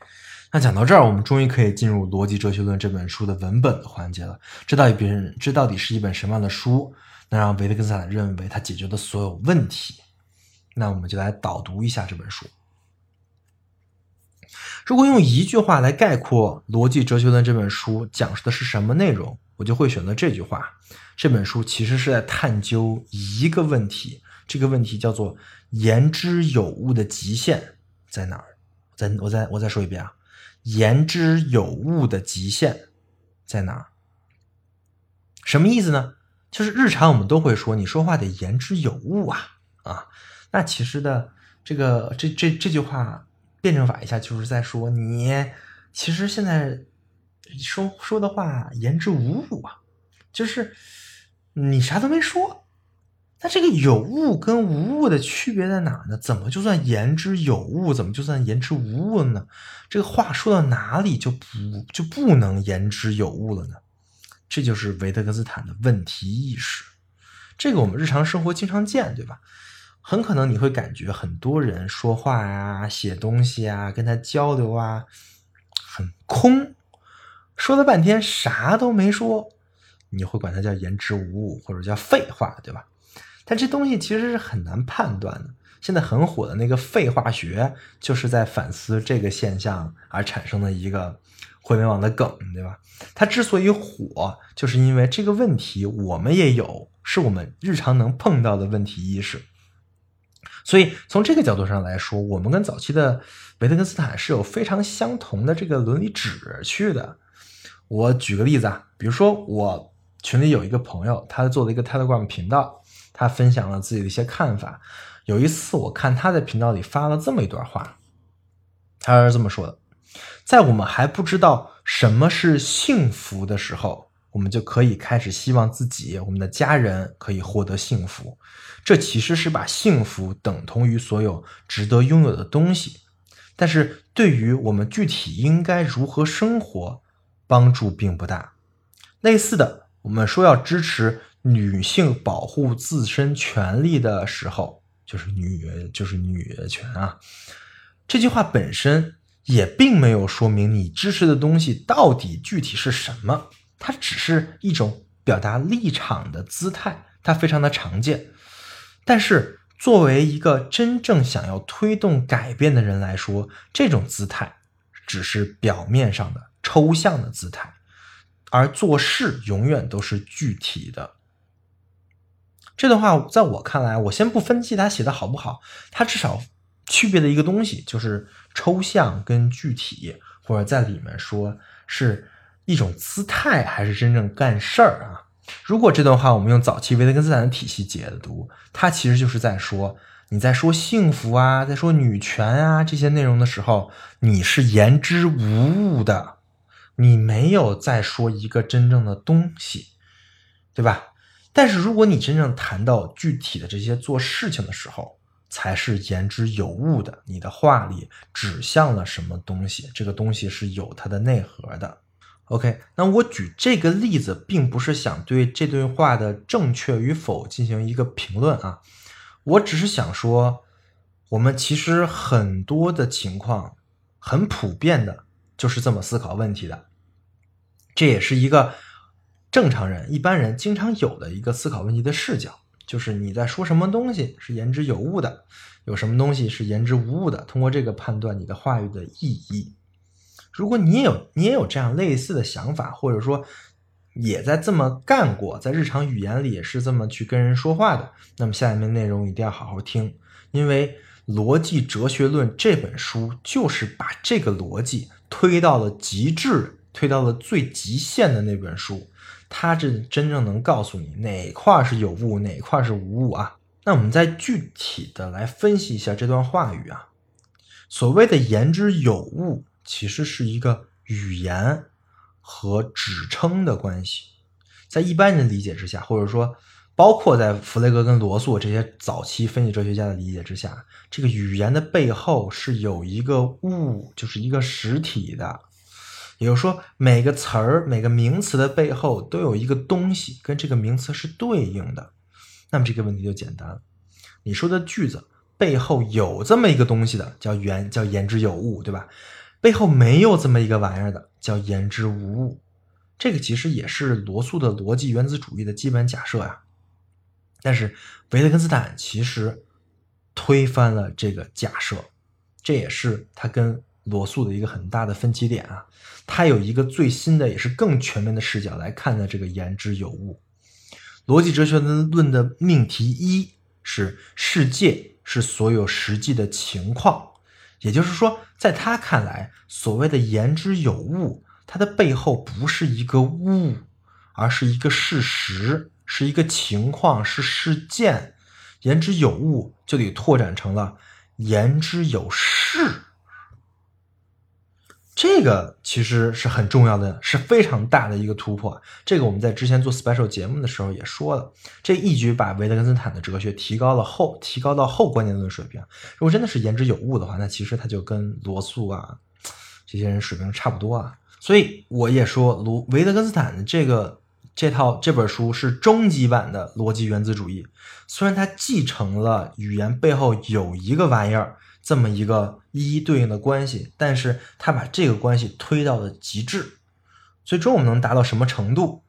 那讲到这儿，我们终于可以进入《逻辑哲学论》这本书的文本的环节了。这到底别人这到底是一本什么样的书，能让维特根斯坦认为他解决的所有问题？那我们就来导读一下这本书。如果用一句话来概括《逻辑哲学论》这本书讲述的是什么内容？我就会选择这句话。这本书其实是在探究一个问题，这个问题叫做“言之有物”的极限在哪儿？再我再我再说一遍啊，“言之有物”的极限在哪儿？什么意思呢？就是日常我们都会说，你说话得言之有物啊啊。那其实的这个这这这句话辩证法一下，就是在说你其实现在。说说的话言之无物啊，就是你啥都没说。那这个有物跟无物的区别在哪呢？怎么就算言之有物？怎么就算言之无物呢？这个话说到哪里就不就不能言之有物了呢？这就是维特根斯坦的问题意识。这个我们日常生活经常见，对吧？很可能你会感觉很多人说话呀、写东西啊、跟他交流啊，很空。说了半天啥都没说，你会管它叫言之无物，或者叫废话，对吧？但这东西其实是很难判断的。现在很火的那个废话学，就是在反思这个现象而产生的一个互联网的梗，对吧？它之所以火，就是因为这个问题我们也有，是我们日常能碰到的问题意识。所以从这个角度上来说，我们跟早期的维特根斯坦是有非常相同的这个伦理旨趣的。我举个例子啊，比如说我群里有一个朋友，他做了一个 Telegram 频道，他分享了自己的一些看法。有一次我看他在频道里发了这么一段话，他是这么说的：在我们还不知道什么是幸福的时候，我们就可以开始希望自己、我们的家人可以获得幸福。这其实是把幸福等同于所有值得拥有的东西，但是对于我们具体应该如何生活。帮助并不大。类似的，我们说要支持女性保护自身权利的时候，就是女就是女权啊。这句话本身也并没有说明你支持的东西到底具体是什么，它只是一种表达立场的姿态，它非常的常见。但是作为一个真正想要推动改变的人来说，这种姿态只是表面上的。抽象的姿态，而做事永远都是具体的。这段话在我看来，我先不分析他写的好不好，他至少区别的一个东西，就是抽象跟具体，或者在里面说是一种姿态，还是真正干事儿啊？如果这段话我们用早期维特根斯坦的体系解读，它其实就是在说，你在说幸福啊，在说女权啊这些内容的时候，你是言之无物的，你没有在说一个真正的东西，对吧？但是如果你真正谈到具体的这些做事情的时候，才是言之有物的。你的话里指向了什么东西？这个东西是有它的内核的。OK，那我举这个例子，并不是想对这段话的正确与否进行一个评论啊，我只是想说，我们其实很多的情况，很普遍的，就是这么思考问题的。这也是一个正常人、一般人经常有的一个思考问题的视角，就是你在说什么东西是言之有物的，有什么东西是言之无物的，通过这个判断你的话语的意义。如果你也有你也有这样类似的想法，或者说也在这么干过，在日常语言里也是这么去跟人说话的，那么下面内容一定要好好听，因为《逻辑哲学论》这本书就是把这个逻辑推到了极致，推到了最极限的那本书，它这真正能告诉你哪块是有物，哪块是无物啊。那我们再具体的来分析一下这段话语啊，所谓的言之有物。其实是一个语言和指称的关系，在一般人理解之下，或者说包括在弗雷格跟罗素这些早期分析哲学家的理解之下，这个语言的背后是有一个物，就是一个实体的。也就是说，每个词儿、每个名词的背后都有一个东西跟这个名词是对应的。那么这个问题就简单了，你说的句子背后有这么一个东西的，叫言，叫言之有物，对吧？背后没有这么一个玩意儿的，叫言之无物。这个其实也是罗素的逻辑原子主义的基本假设呀。但是维特根斯坦其实推翻了这个假设，这也是他跟罗素的一个很大的分歧点啊。他有一个最新的，也是更全面的视角来看待这个言之有物。逻辑哲学的论的命题一是世界是所有实际的情况。也就是说，在他看来，所谓的言之有物，它的背后不是一个物，而是一个事实，是一个情况，是事件。言之有物就得拓展成了言之有事。这个其实是很重要的，是非常大的一个突破。这个我们在之前做 special 节目的时候也说了，这一举把维特根斯坦的哲学提高了后，提高到后观念论水平。如果真的是言之有物的话，那其实他就跟罗素啊这些人水平差不多啊。所以我也说，卢维特根斯坦的这个这套这本书是终极版的逻辑原子主义。虽然它继承了语言背后有一个玩意儿。这么一个一一对应的关系，但是他把这个关系推到了极致，最终我们能达到什么程度？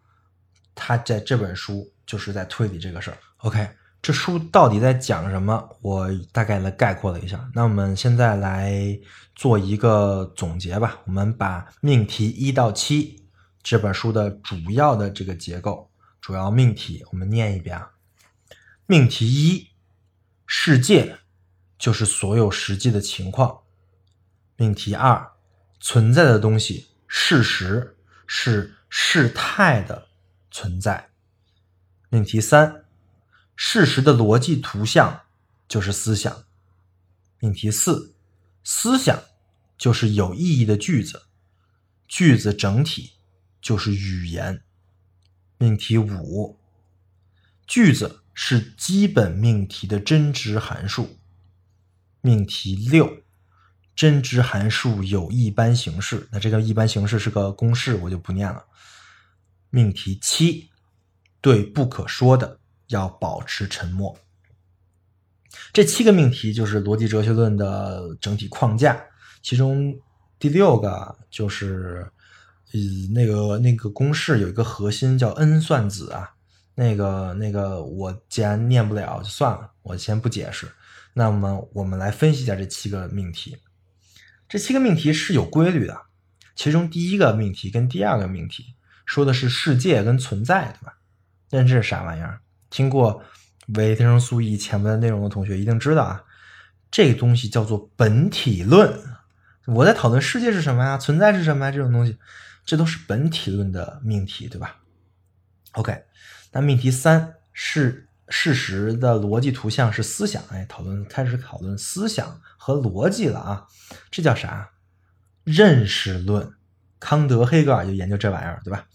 他在这本书就是在推理这个事儿。OK，这书到底在讲什么？我大概的概括了一下。那我们现在来做一个总结吧。我们把命题一到七这本书的主要的这个结构、主要命题，我们念一遍啊。命题一：世界。就是所有实际的情况。命题二，存在的东西，事实是事态的存在。命题三，事实的逻辑图像就是思想。命题四，思想就是有意义的句子，句子整体就是语言。命题五，句子是基本命题的真值函数。命题六，真值函数有一般形式。那这个一般形式是个公式，我就不念了。命题七，对不可说的要保持沉默。这七个命题就是逻辑哲学论的整体框架。其中第六个就是，呃，那个那个公式有一个核心叫 n 算子啊。那个那个我既然念不了就算了，我先不解释。那么我们来分析一下这七个命题。这七个命题是有规律的。其中第一个命题跟第二个命题说的是世界跟存在，对吧？那这是啥玩意儿？听过维生素 E 前面的内容的同学一定知道啊。这个东西叫做本体论。我在讨论世界是什么呀，存在是什么呀，这种东西，这都是本体论的命题，对吧？OK，那命题三是事实的逻辑图像是思想，哎，讨论开始讨论思想和逻辑了啊，这叫啥？认识论。康德、黑格尔就研究这玩意儿，对吧？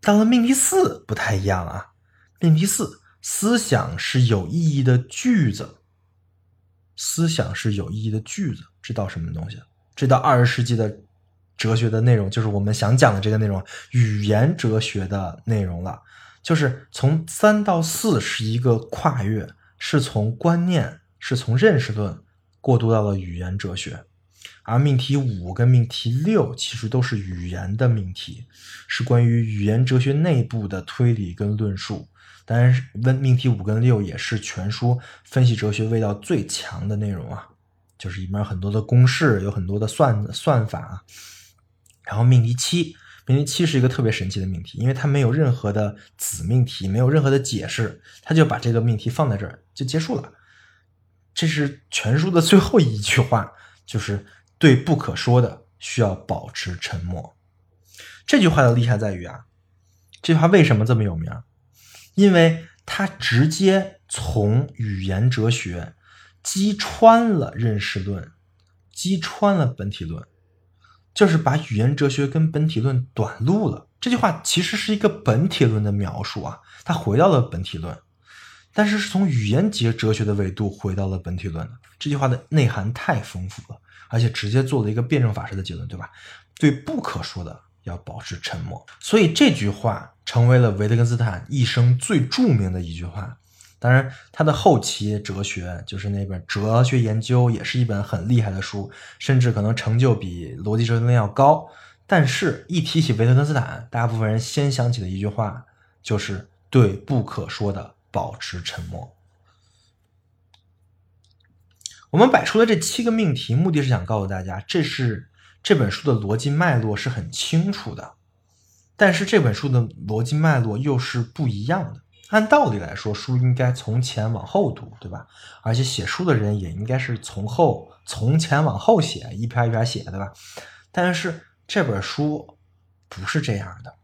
到了命题四不太一样啊，命题四，思想是有意义的句子。思想是有意义的句子，知道什么东西？知道二十世纪的哲学的内容，就是我们想讲的这个内容——语言哲学的内容了。就是从三到四是一个跨越，是从观念，是从认识论过渡到了语言哲学。而命题五跟命题六其实都是语言的命题，是关于语言哲学内部的推理跟论述。当然，问命题五跟六也是全书分析哲学味道最强的内容啊，就是里面很多的公式，有很多的算算法。然后命题七，命题七是一个特别神奇的命题，因为它没有任何的子命题，没有任何的解释，它就把这个命题放在这儿就结束了。这是全书的最后一句话，就是对不可说的需要保持沉默。这句话的厉害在于啊，这句话为什么这么有名？因为它直接从语言哲学击穿了认识论，击穿了本体论，就是把语言哲学跟本体论短路了。这句话其实是一个本体论的描述啊，它回到了本体论，但是是从语言哲哲学的维度回到了本体论的。这句话的内涵太丰富了，而且直接做了一个辩证法式的结论，对吧？对不可说的。要保持沉默，所以这句话成为了维特根斯坦一生最著名的一句话。当然，他的后期哲学，就是那本《哲学研究》，也是一本很厉害的书，甚至可能成就比《逻辑哲学》要高。但是，一提起维特根斯坦，大部分人先想起的一句话就是对不可说的保持沉默。我们摆出的这七个命题，目的是想告诉大家，这是。这本书的逻辑脉络是很清楚的，但是这本书的逻辑脉络又是不一样的。按道理来说，书应该从前往后读，对吧？而且写书的人也应该是从后从前往后写，一篇一篇写，对吧？但是这本书不是这样的，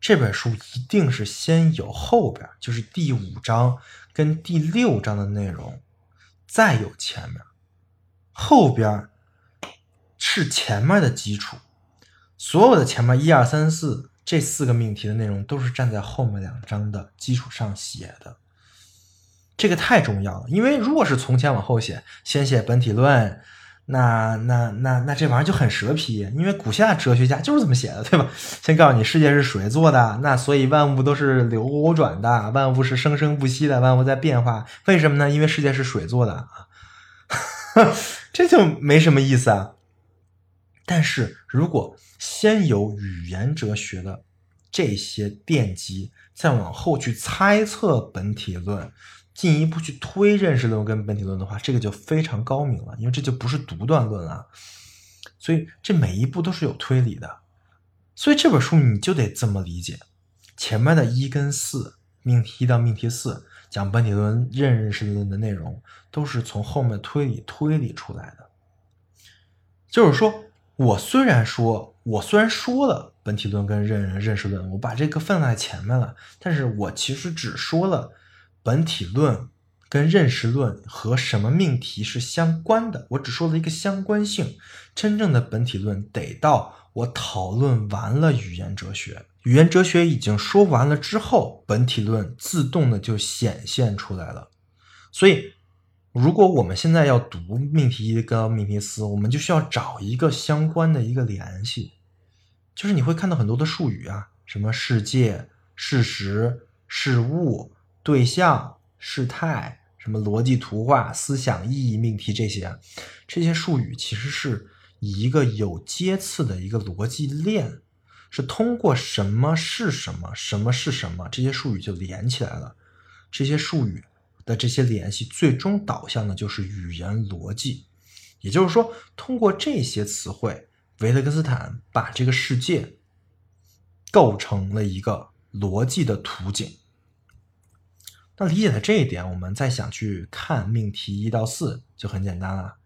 这本书一定是先有后边，就是第五章跟第六章的内容，再有前面，后边。是前面的基础，所有的前面一二三四这四个命题的内容都是站在后面两章的基础上写的，这个太重要了。因为如果是从前往后写，先写本体论，那那那那这玩意儿就很蛇皮。因为古希腊哲学家就是这么写的，对吧？先告诉你世界是水做的，那所以万物都是流转的，万物是生生不息的，万物在变化。为什么呢？因为世界是水做的啊，<laughs> 这就没什么意思啊。但是如果先有语言哲学的这些奠基，再往后去猜测本体论，进一步去推认识论跟本体论的话，这个就非常高明了，因为这就不是独断论了。所以这每一步都是有推理的。所以这本书你就得这么理解：前面的一跟四，命题一到命题四讲本体论、认识论的内容，都是从后面推理推理出来的。就是说。我虽然说，我虽然说了本体论跟认认识论，我把这个放在前面了，但是我其实只说了本体论跟认识论和什么命题是相关的，我只说了一个相关性。真正的本体论得到我讨论完了语言哲学，语言哲学已经说完了之后，本体论自动的就显现出来了，所以。如果我们现在要读命题一跟命题四，我们就需要找一个相关的一个联系，就是你会看到很多的术语啊，什么世界、事实、事物、对象、事态，什么逻辑图画、思想意义命题这些，这些术语其实是以一个有阶次的一个逻辑链，是通过什么是什么，什么是什么，这些术语就连起来了，这些术语。的这些联系最终导向的就是语言逻辑，也就是说，通过这些词汇，维特根斯坦把这个世界构成了一个逻辑的图景。那理解了这一点，我们再想去看命题一到四就很简单了。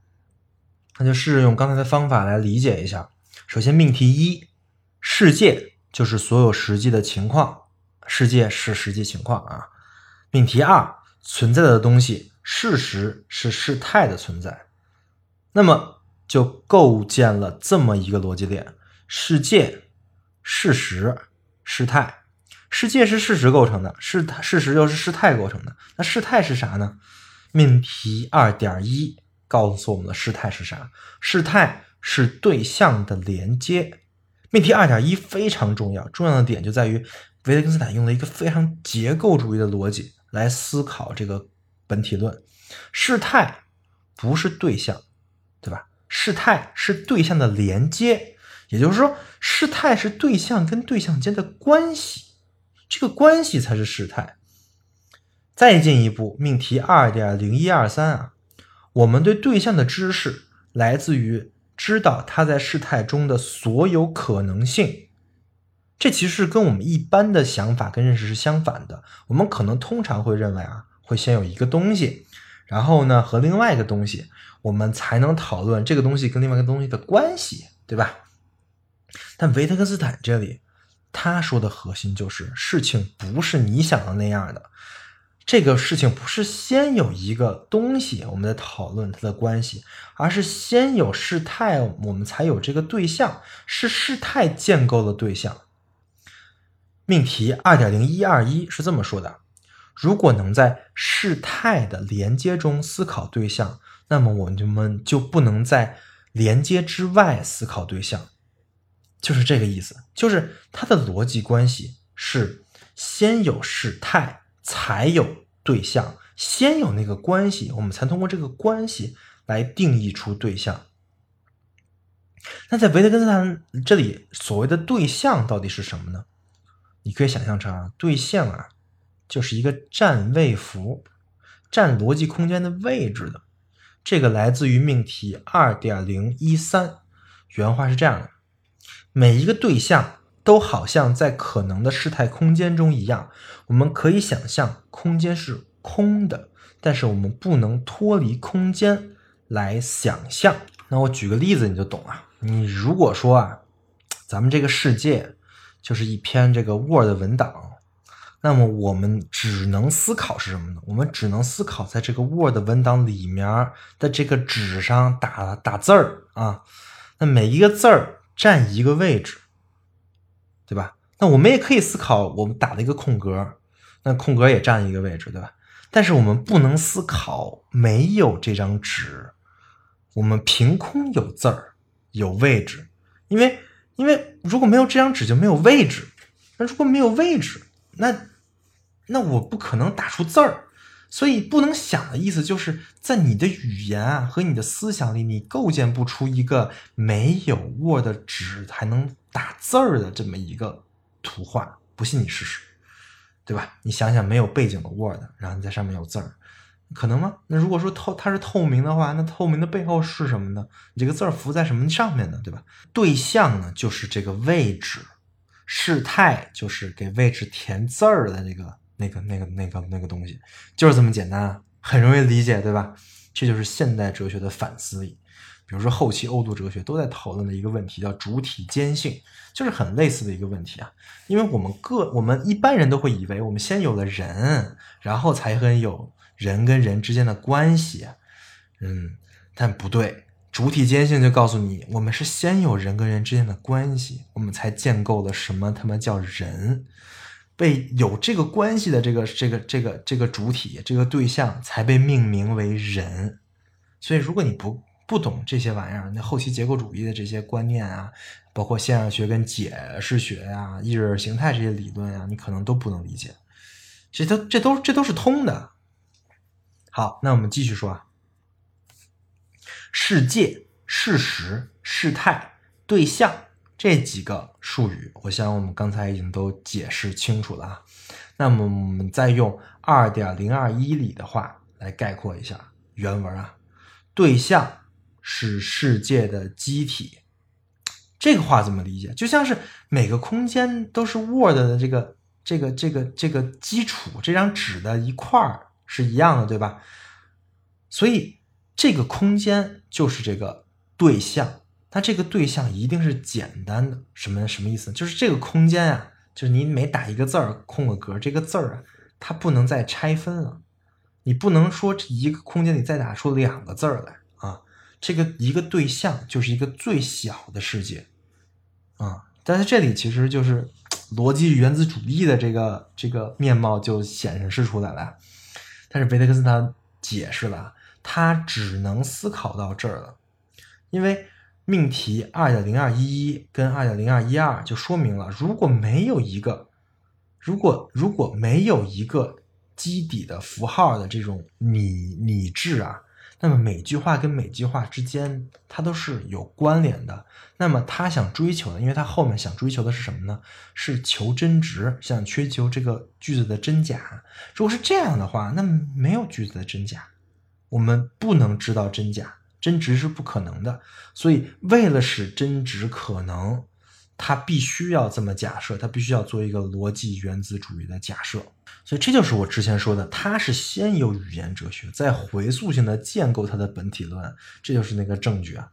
那就试着用刚才的方法来理解一下。首先，命题一，世界就是所有实际的情况，世界是实际情况啊。命题二，存在的东西，事实是事态的存在。那么就构建了这么一个逻辑链：世界、事实、事态。世界是事实构成的，事事实又是事态构成的。那事态是啥呢？命题二点一告诉我们的事态是啥？事态是对象的连接。命题二点一非常重要，重要的点就在于维特根斯坦用了一个非常结构主义的逻辑来思考这个本体论。事态不是对象，对吧？事态是对象的连接，也就是说，事态是对象跟对象间的关系。这个关系才是事态。再进一步，命题二点零一二三啊，我们对对象的知识来自于知道它在事态中的所有可能性。这其实跟我们一般的想法跟认识是相反的。我们可能通常会认为啊，会先有一个东西，然后呢和另外一个东西，我们才能讨论这个东西跟另外一个东西的关系，对吧？但维特根斯坦这里。他说的核心就是事情不是你想的那样的，这个事情不是先有一个东西我们在讨论它的关系，而是先有事态我们才有这个对象，是事态建构的对象。命题二点零一二一是这么说的：如果能在事态的连接中思考对象，那么我们就不能在连接之外思考对象。就是这个意思，就是它的逻辑关系是先有事态，才有对象，先有那个关系，我们才通过这个关系来定义出对象。那在维特根斯坦这里，所谓的对象到底是什么呢？你可以想象成啊，对象啊，就是一个占位符，占逻辑空间的位置的。这个来自于命题二点零一三，原话是这样的。每一个对象都好像在可能的事态空间中一样，我们可以想象空间是空的，但是我们不能脱离空间来想象。那我举个例子你就懂了。你如果说啊，咱们这个世界就是一篇这个 Word 文档，那么我们只能思考是什么呢？我们只能思考在这个 Word 文档里面的这个纸上打打字儿啊，那每一个字儿。占一个位置，对吧？那我们也可以思考，我们打了一个空格，那空格也占一个位置，对吧？但是我们不能思考没有这张纸，我们凭空有字儿，有位置，因为因为如果没有这张纸就没有位置，那如果没有位置，那那我不可能打出字儿。所以不能想的意思，就是在你的语言啊和你的思想里，你构建不出一个没有 Word 纸还能打字儿的这么一个图画。不信你试试，对吧？你想想，没有背景的 Word，然后你在上面有字儿，可能吗？那如果说透它是透明的话，那透明的背后是什么呢？你这个字儿浮在什么上面呢？对吧？对象呢，就是这个位置；事态就是给位置填字儿的那个。那个、那个、那个、那个东西，就是这么简单，很容易理解，对吧？这就是现代哲学的反思。比如说，后期欧陆哲学都在讨论的一个问题，叫主体间性，就是很类似的一个问题啊。因为我们个我们一般人都会以为，我们先有了人，然后才会有人跟人之间的关系。嗯，但不对，主体间性就告诉你，我们是先有人跟人之间的关系，我们才建构了什么他妈叫人。被有这个关系的这个这个这个这个主体这个对象才被命名为人，所以如果你不不懂这些玩意儿，那后期结构主义的这些观念啊，包括现象学跟解释学呀、意识形态这些理论啊，你可能都不能理解。这都这都这都是通的。好，那我们继续说啊，世界、事实、事态、对象。这几个术语，我想我们刚才已经都解释清楚了啊。那么我们再用二点零二一里的话来概括一下原文啊。对象是世界的机体，这个话怎么理解？就像是每个空间都是 Word 的这个这个这个这个基础这张纸的一块儿是一样的，对吧？所以这个空间就是这个对象，那这个对象一定是简单的，什么什么意思？就是这个空间啊，就是你每打一个字儿空个格，这个字儿啊，它不能再拆分了，你不能说一个空间里再打出两个字儿来啊。这个一个对象就是一个最小的世界啊，但是这里其实就是 <tsk> 逻辑原子主义的这个这个面貌就显示出来了，但是维特根斯坦解释了。他只能思考到这儿了，因为命题二点零二一一跟二点零二一二就说明了，如果没有一个，如果如果没有一个基底的符号的这种拟拟制啊，那么每句话跟每句话之间它都是有关联的。那么他想追求的，因为他后面想追求的是什么呢？是求真值，想追求这个句子的真假。如果是这样的话，那没有句子的真假。我们不能知道真假，真值是不可能的。所以，为了使真值可能，它必须要这么假设，它必须要做一个逻辑原子主义的假设。所以，这就是我之前说的，它是先有语言哲学，再回溯性的建构它的本体论，这就是那个证据啊。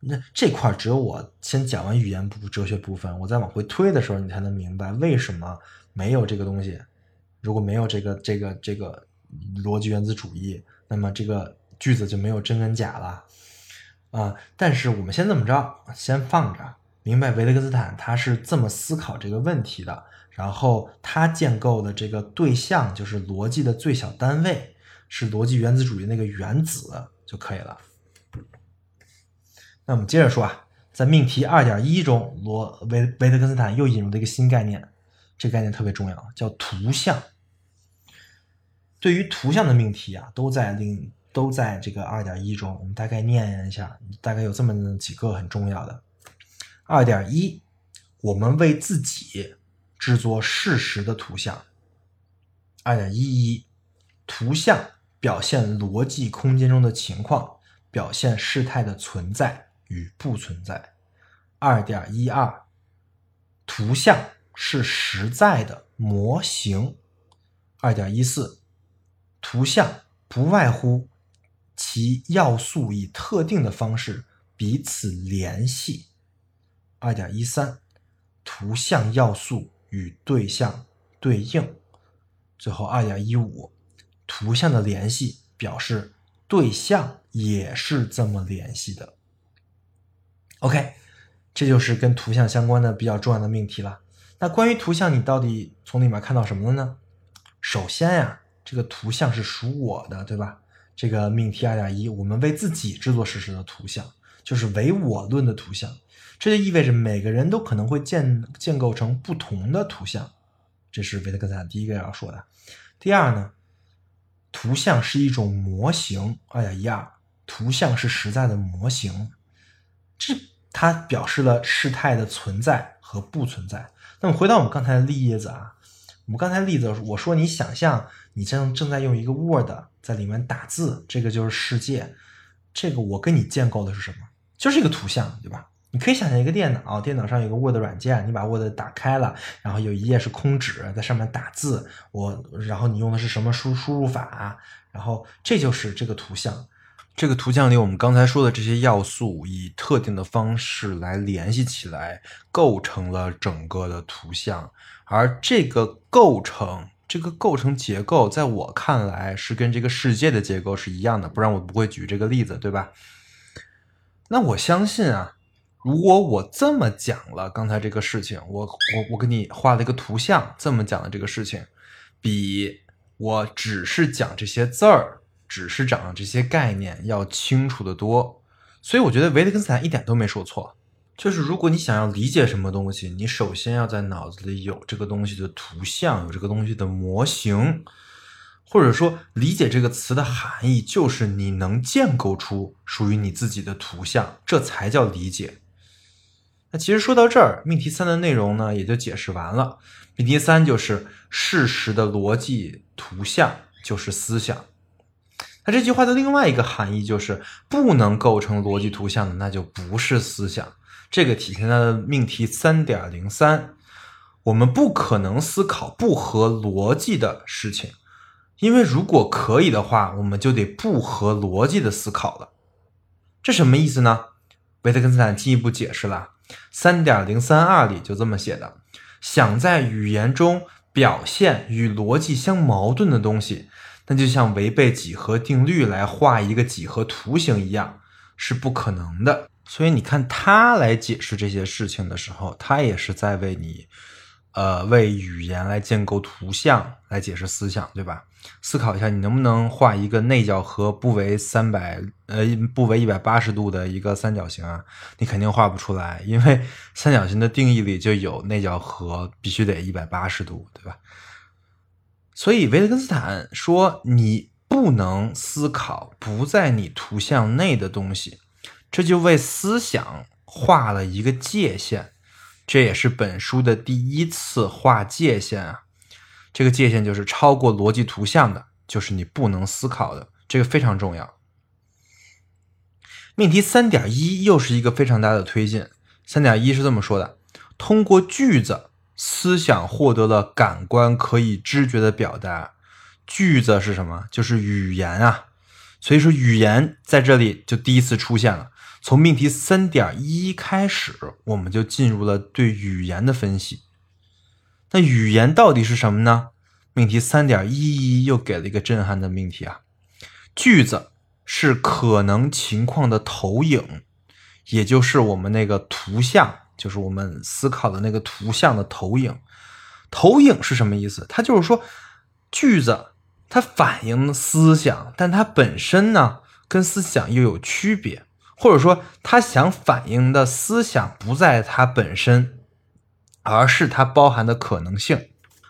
那这块只有我先讲完语言部哲学部分，我再往回推的时候，你才能明白为什么没有这个东西。如果没有这个这个这个逻辑原子主义。那么这个句子就没有真跟假了啊！但是我们先这么着，先放着，明白维特根斯坦他是这么思考这个问题的，然后他建构的这个对象就是逻辑的最小单位，是逻辑原子主义那个原子就可以了。那我们接着说啊，在命题二点一中，罗维维特根斯坦又引入了一个新概念，这概念特别重要，叫图像。对于图像的命题啊，都在另都在这个二点一中。我们大概念一下，大概有这么几个很重要的。二点一，我们为自己制作事实的图像。二点一一，图像表现逻辑空间中的情况，表现事态的存在与不存在。二点一二，图像是实在的模型。二点一四。图像不外乎其要素以特定的方式彼此联系。二点一三，图像要素与对象对应。最后二点一五，图像的联系表示对象也是这么联系的。OK，这就是跟图像相关的比较重要的命题了。那关于图像，你到底从里面看到什么了呢？首先呀。这个图像是属我的，对吧？这个命题二点一，我们为自己制作事实的图像，就是唯我论的图像。这就意味着每个人都可能会建建构成不同的图像。这是维特根斯坦第一个要说的。第二呢，图像是一种模型。二点一二，图像是实在的模型，这它表示了事态的存在和不存在。那么回到我们刚才的例子啊。我们刚才例子，我说你想象你正正在用一个 Word 在里面打字，这个就是世界。这个我跟你建构的是什么？就是一个图像，对吧？你可以想象一个电脑，电脑上有个 Word 软件，你把 Word 打开了，然后有一页是空纸，在上面打字。我，然后你用的是什么输输入法？然后这就是这个图像。这个图像里，我们刚才说的这些要素，以特定的方式来联系起来，构成了整个的图像。而这个构成，这个构成结构，在我看来是跟这个世界的结构是一样的，不然我不会举这个例子，对吧？那我相信啊，如果我这么讲了刚才这个事情，我我我给你画了一个图像，这么讲的这个事情，比我只是讲这些字儿。只是讲这些概念要清楚的多，所以我觉得维特根斯坦一点都没说错。就是如果你想要理解什么东西，你首先要在脑子里有这个东西的图像，有这个东西的模型，或者说理解这个词的含义，就是你能建构出属于你自己的图像，这才叫理解。那其实说到这儿，命题三的内容呢也就解释完了。命题三就是事实的逻辑图像就是思想。那这句话的另外一个含义就是不能构成逻辑图像的，那就不是思想。这个体现在了命题三点零三。我们不可能思考不合逻辑的事情，因为如果可以的话，我们就得不合逻辑的思考了。这什么意思呢？维特根斯坦进一步解释了，三点零三二里就这么写的：想在语言中表现与逻辑相矛盾的东西，那就像违背几何定律来画一个几何图形一样，是不可能的。所以你看他来解释这些事情的时候，他也是在为你。呃，为语言来建构图像来解释思想，对吧？思考一下，你能不能画一个内角和不为三百呃不为一百八十度的一个三角形啊？你肯定画不出来，因为三角形的定义里就有内角和必须得一百八十度，对吧？所以维特根斯坦说，你不能思考不在你图像内的东西，这就为思想画了一个界限。这也是本书的第一次画界限啊！这个界限就是超过逻辑图像的，就是你不能思考的，这个非常重要。命题三点一又是一个非常大的推进。三点一是这么说的：通过句子，思想获得了感官可以知觉的表达。句子是什么？就是语言啊！所以说，语言在这里就第一次出现了。从命题三点一开始，我们就进入了对语言的分析。那语言到底是什么呢？命题三点一一又给了一个震撼的命题啊！句子是可能情况的投影，也就是我们那个图像，就是我们思考的那个图像的投影。投影是什么意思？它就是说，句子它反映思想，但它本身呢，跟思想又有区别。或者说，他想反映的思想不在它本身，而是它包含的可能性。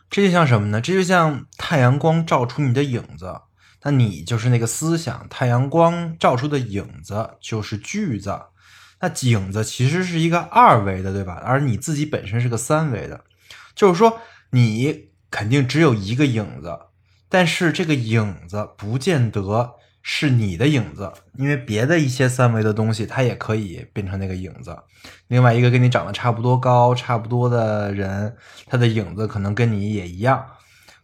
这就像什么呢？这就像太阳光照出你的影子，那你就是那个思想。太阳光照出的影子就是句子。那影子其实是一个二维的，对吧？而你自己本身是个三维的，就是说你肯定只有一个影子，但是这个影子不见得。是你的影子，因为别的一些三维的东西，它也可以变成那个影子。另外一个跟你长得差不多高、差不多的人，他的影子可能跟你也一样，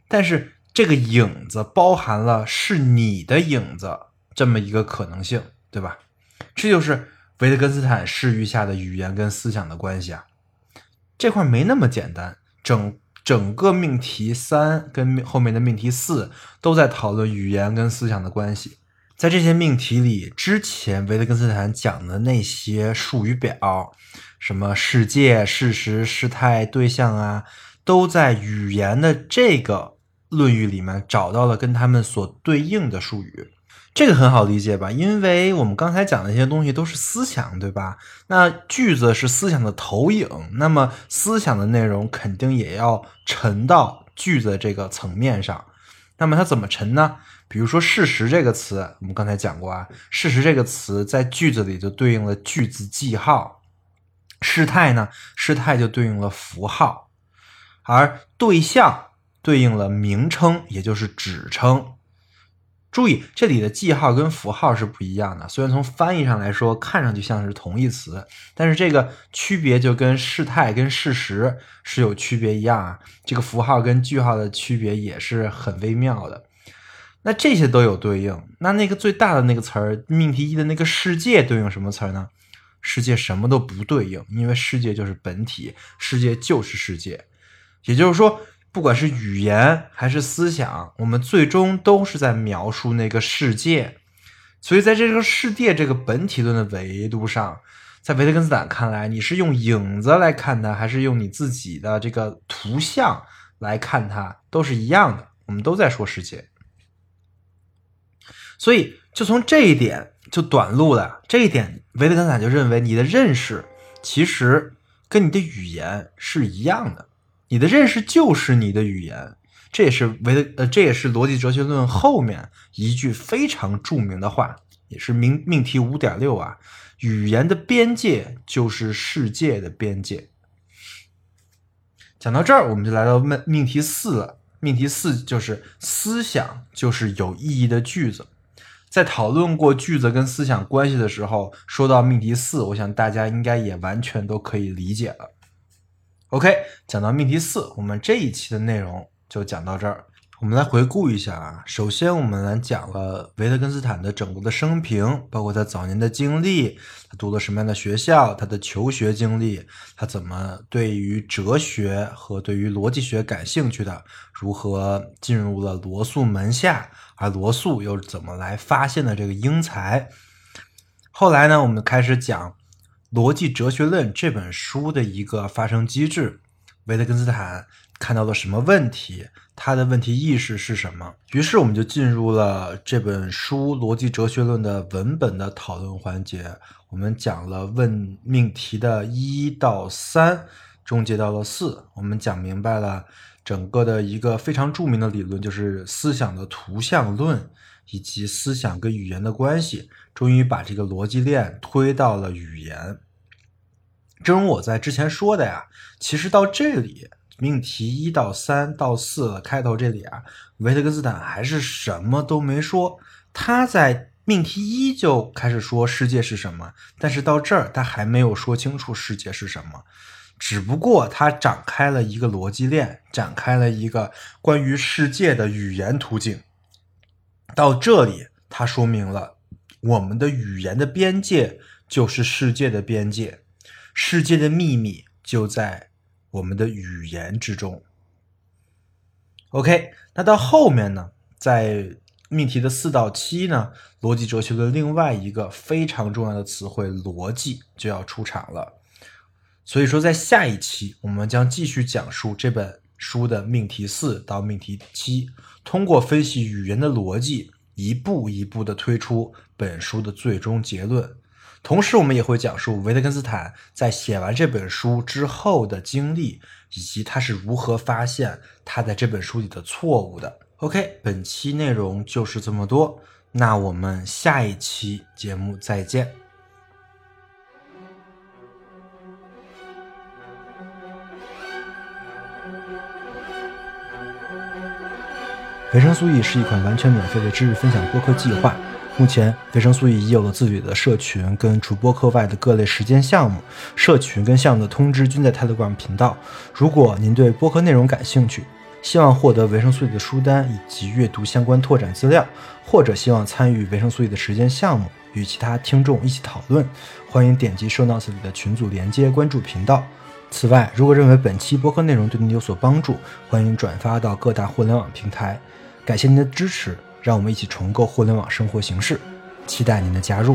但是这个影子包含了是你的影子这么一个可能性，对吧？这就是维特根斯坦视域下的语言跟思想的关系啊。这块没那么简单，整整个命题三跟后面的命题四都在讨论语言跟思想的关系。在这些命题里，之前维特根斯坦讲的那些术语表，什么世界、事实、事态、对象啊，都在语言的这个论语里面找到了跟他们所对应的术语。这个很好理解吧？因为我们刚才讲的那些东西都是思想，对吧？那句子是思想的投影，那么思想的内容肯定也要沉到句子这个层面上。那么它怎么沉呢？比如说“事实”这个词，我们刚才讲过啊，“事实”这个词在句子里就对应了句子记号；“事态”呢，“事态”就对应了符号；而“对象”对应了名称，也就是指称。注意，这里的记号跟符号是不一样的。虽然从翻译上来说，看上去像是同义词，但是这个区别就跟事态跟事实是有区别一样啊。这个符号跟句号的区别也是很微妙的。那这些都有对应，那那个最大的那个词儿，命题一的那个世界对应什么词儿呢？世界什么都不对应，因为世界就是本体，世界就是世界。也就是说，不管是语言还是思想，我们最终都是在描述那个世界。所以，在这个世界这个本体论的维度上，在维特根斯坦看来，你是用影子来看它，还是用你自己的这个图像来看它，都是一样的。我们都在说世界。所以，就从这一点就短路了。这一点，维特根斯坦就认为你的认识其实跟你的语言是一样的，你的认识就是你的语言。这也是维特呃，这也是逻辑哲学论后面一句非常著名的话，也是命命题五点六啊，语言的边界就是世界的边界。讲到这儿，我们就来到命命题四了。命题四就是思想就是有意义的句子。在讨论过句子跟思想关系的时候，说到命题四，我想大家应该也完全都可以理解了。OK，讲到命题四，我们这一期的内容就讲到这儿。我们来回顾一下啊，首先我们来讲了维特根斯坦的整个的生平，包括他早年的经历，他读了什么样的学校，他的求学经历，他怎么对于哲学和对于逻辑学感兴趣的，如何进入了罗素门下，而罗素又怎么来发现的这个英才。后来呢，我们开始讲《逻辑哲学论》这本书的一个发生机制，维特根斯坦看到了什么问题，他的问题意识是什么？于是我们就进入了这本书《逻辑哲学论》的文本的讨论环节。我们讲了问命题的一到三，终结到了四。我们讲明白了整个的一个非常著名的理论，就是思想的图像论。以及思想跟语言的关系，终于把这个逻辑链推到了语言。正如我在之前说的呀，其实到这里命题一到三到四开头这里啊，维特根斯坦还是什么都没说。他在命题一就开始说世界是什么，但是到这儿他还没有说清楚世界是什么，只不过他展开了一个逻辑链，展开了一个关于世界的语言途径。到这里，他说明了我们的语言的边界就是世界的边界，世界的秘密就在我们的语言之中。OK，那到后面呢，在命题的四到七呢，逻辑哲学的另外一个非常重要的词汇“逻辑”就要出场了。所以说，在下一期我们将继续讲述这本书的命题四到命题七。通过分析语言的逻辑，一步一步地推出本书的最终结论。同时，我们也会讲述维特根斯坦在写完这本书之后的经历，以及他是如何发现他在这本书里的错误的。OK，本期内容就是这么多，那我们下一期节目再见。维生素 E 是一款完全免费的知识分享播客计划。目前，维生素 E 已有了自己的社群，跟除播客外的各类实践项目。社群跟项目的通知均在 Telegram 频道。如果您对播客内容感兴趣，希望获得维生素 E 的书单以及阅读相关拓展资料，或者希望参与维生素 E 的实践项目，与其他听众一起讨论，欢迎点击 Show Notes 里的群组连接，关注频道。此外，如果认为本期播客内容对您有所帮助，欢迎转发到各大互联网平台。感谢您的支持，让我们一起重构互联网生活形式，期待您的加入。